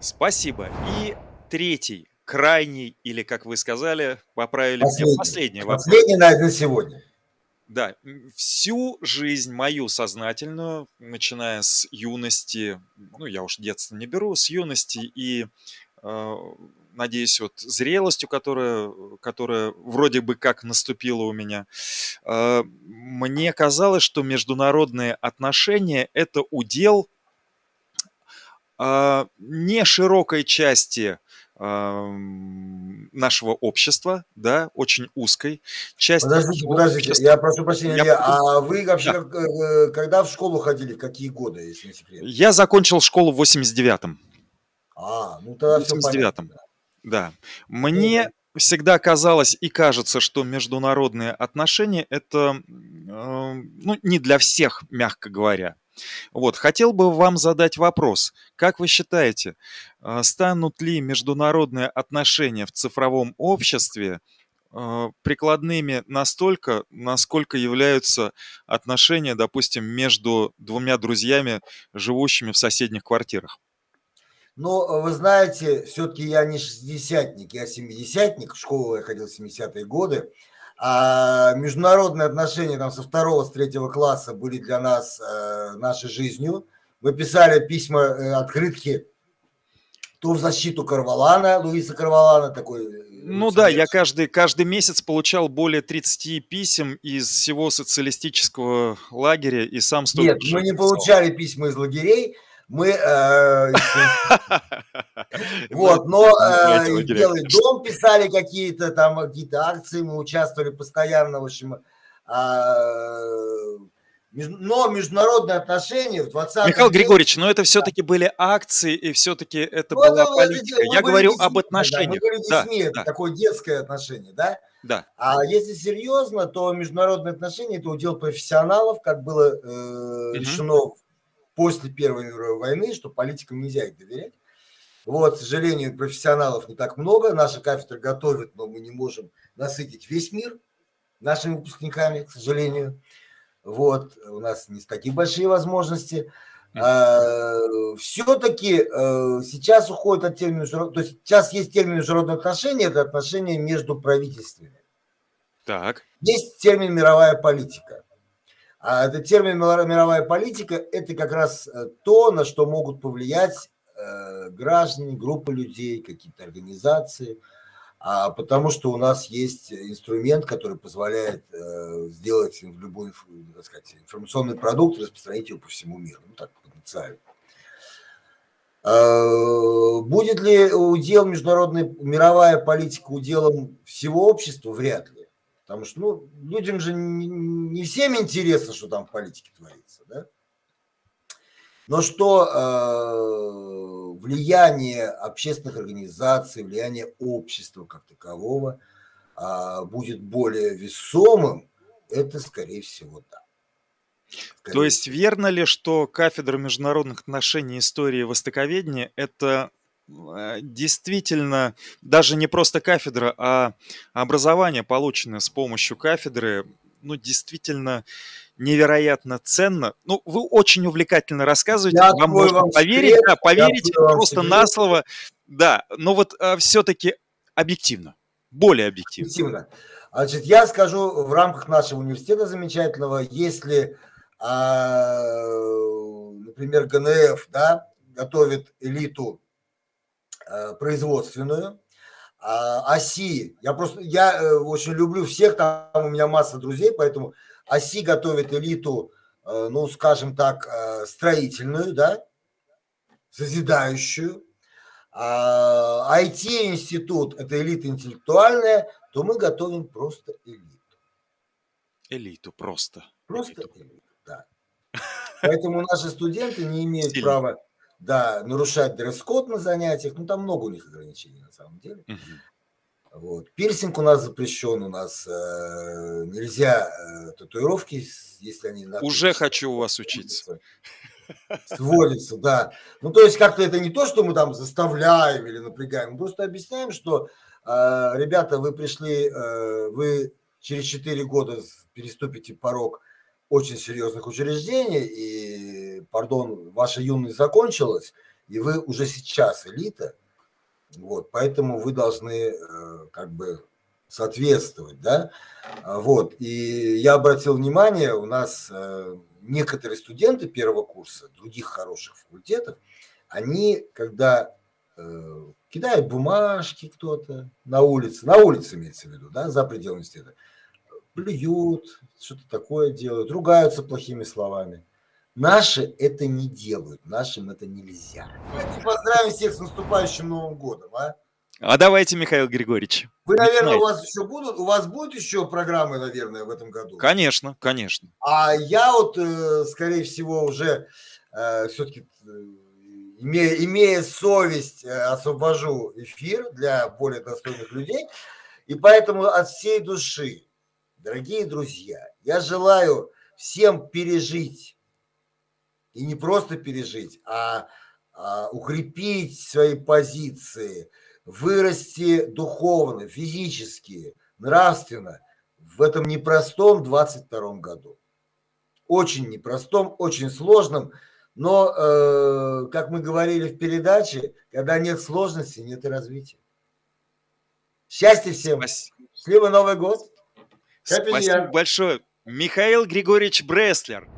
Speaker 1: Спасибо. И третий, крайний, или, как вы сказали, поправили
Speaker 2: Последний.
Speaker 1: последний вопрос.
Speaker 2: Последний на сегодня.
Speaker 1: Да, всю жизнь мою сознательную, начиная с юности, ну, я уж детство не беру, с юности и, э, надеюсь, вот зрелостью, которая, которая вроде бы как наступила у меня, э, мне казалось, что международные отношения – это удел а, не широкой части нашего общества, да, очень узкой части
Speaker 2: Подождите, подождите,
Speaker 1: общества.
Speaker 2: я прошу прощения,
Speaker 1: Я
Speaker 2: Илья, а вы вообще
Speaker 1: Да.
Speaker 2: как, э, когда в школу ходили, в какие годы, если не секрет?
Speaker 1: Я закончил школу в 89-м.
Speaker 2: А, ну тогда все
Speaker 1: 89-м.
Speaker 2: понятно.
Speaker 1: Да. Мне всегда казалось и кажется, что международные отношения это э, ну, не для всех, мягко говоря. Вот, хотел бы вам задать вопрос. Как вы считаете, э, станут ли международные отношения в цифровом обществе э, прикладными настолько, насколько являются отношения, допустим, между двумя друзьями, живущими в соседних квартирах?
Speaker 2: Но э, вы знаете, все-таки я не шестидесятник, я семидесятник, в школу я ходил в 70-е годы, а международные отношения там со второго, с третьего класса были для нас э, нашей жизнью. Мы писали письма, э, открытки то в защиту Карвалана, Луиса Карвалана, такой
Speaker 1: Ну да, я каждый, каждый месяц получал более 30 писем из всего социалистического лагеря и сам столько
Speaker 2: Нет, мы не получали письма из лагерей, мы э, вот, но э, Белый дом писали какие-то там какие-то акции, мы участвовали постоянно, в общем, а, но международные отношения в 20
Speaker 1: Михаил веке... Григорьевич, но это все-таки были акции, и все-таки это ну, была это, политика. Я говорю об отношениях.
Speaker 2: Да, мы говорим да, да. такое детское отношение, да?
Speaker 1: Да.
Speaker 2: А если серьезно, то международные отношения это удел профессионалов, как было э, решено угу. После Первой мировой войны, что политикам нельзя их доверять. Вот, к сожалению, профессионалов не так много. Наша кафедра готовит, но мы не можем насытить весь мир нашими выпускниками, к сожалению. Вот, у нас не такие большие возможности. А, все-таки а, сейчас уходит от термина то есть сейчас есть термин международные отношения, это отношения между правительствами.
Speaker 1: Так.
Speaker 2: Есть термин мировая политика. А этот термин мировая политика – это как раз э, то, на что могут повлиять э, граждане, группы людей, какие-то организации – а потому что у нас есть инструмент, который позволяет э, сделать любой так сказать, информационный продукт распространить его по всему миру, ну так потенциально. Э, будет ли удел международной мировая политика уделом всего общества? Вряд ли. Потому что ну, людям же не, не всем интересно, что там в политике творится. Да? Но что э, влияние общественных организаций, влияние общества как такового э, будет более весомым, это, скорее всего, да.
Speaker 1: Скорее То есть верно ли, что кафедра международных отношений и истории востоковедения – это действительно даже не просто кафедра, а образование, полученное с помощью кафедры, ну, действительно невероятно ценно. Ну, вы очень увлекательно рассказываете, я вам можно вам поверить, секрет, да, поверить просто на слово. Да, но вот а, все-таки объективно, более объективно. Объективно.
Speaker 2: Значит, я скажу в рамках нашего университета замечательного, если, а, например, ГНФ, да, готовит элиту производственную, а, ОСИ, я просто, я э, очень люблю всех, там у меня масса друзей, поэтому ОСИ готовит элиту, э, ну, скажем так, э, строительную, да, созидающую, IT-институт а – это элита интеллектуальная, то мы готовим просто элиту.
Speaker 1: Элиту просто.
Speaker 2: Просто элиту, элиту да. Поэтому наши студенты не имеют Сильно. права да, нарушать дресс-код на занятиях. Ну, там много у них ограничений на самом деле. Угу. Вот. Пирсинг у нас запрещен, у нас э, нельзя э, татуировки, если они...
Speaker 1: Уже хочу у вас учиться.
Speaker 2: Сводится, да. Ну, то есть как-то это не то, что мы там заставляем или напрягаем, мы просто объясняем, что, э, ребята, вы пришли, э, вы через 4 года переступите порог очень серьезных учреждений, и, пардон, ваша юность закончилась, и вы уже сейчас элита, вот, поэтому вы должны э, как бы соответствовать, да, а, вот, и я обратил внимание, у нас э, некоторые студенты первого курса, других хороших факультетов, они, когда э, кидают бумажки кто-то на улице, на улице имеется в виду, да, за пределами университета, плюют, что-то такое делают, ругаются плохими словами. Наши это не делают, нашим это нельзя. Давайте поздравим всех с наступающим Новым годом, а?
Speaker 1: А давайте, Михаил Григорьевич.
Speaker 2: Вы, наверное, у вас еще будут, у вас будут еще программы, наверное, в этом году?
Speaker 1: Конечно, конечно.
Speaker 2: А я вот, э, скорее всего, уже э, все-таки э, имея, имея совесть, освобожу эфир для более достойных людей. И поэтому от всей души, дорогие друзья, я желаю всем пережить и не просто пережить, а, а укрепить свои позиции, вырасти духовно, физически, нравственно в этом непростом 22 году. Очень непростом, очень сложном, но, э, как мы говорили в передаче, когда нет сложности, нет и развития. Счастья всем! Спасибо. Счастливый Новый год!
Speaker 1: Спасибо большое. Михаил Григорьевич Бреслер.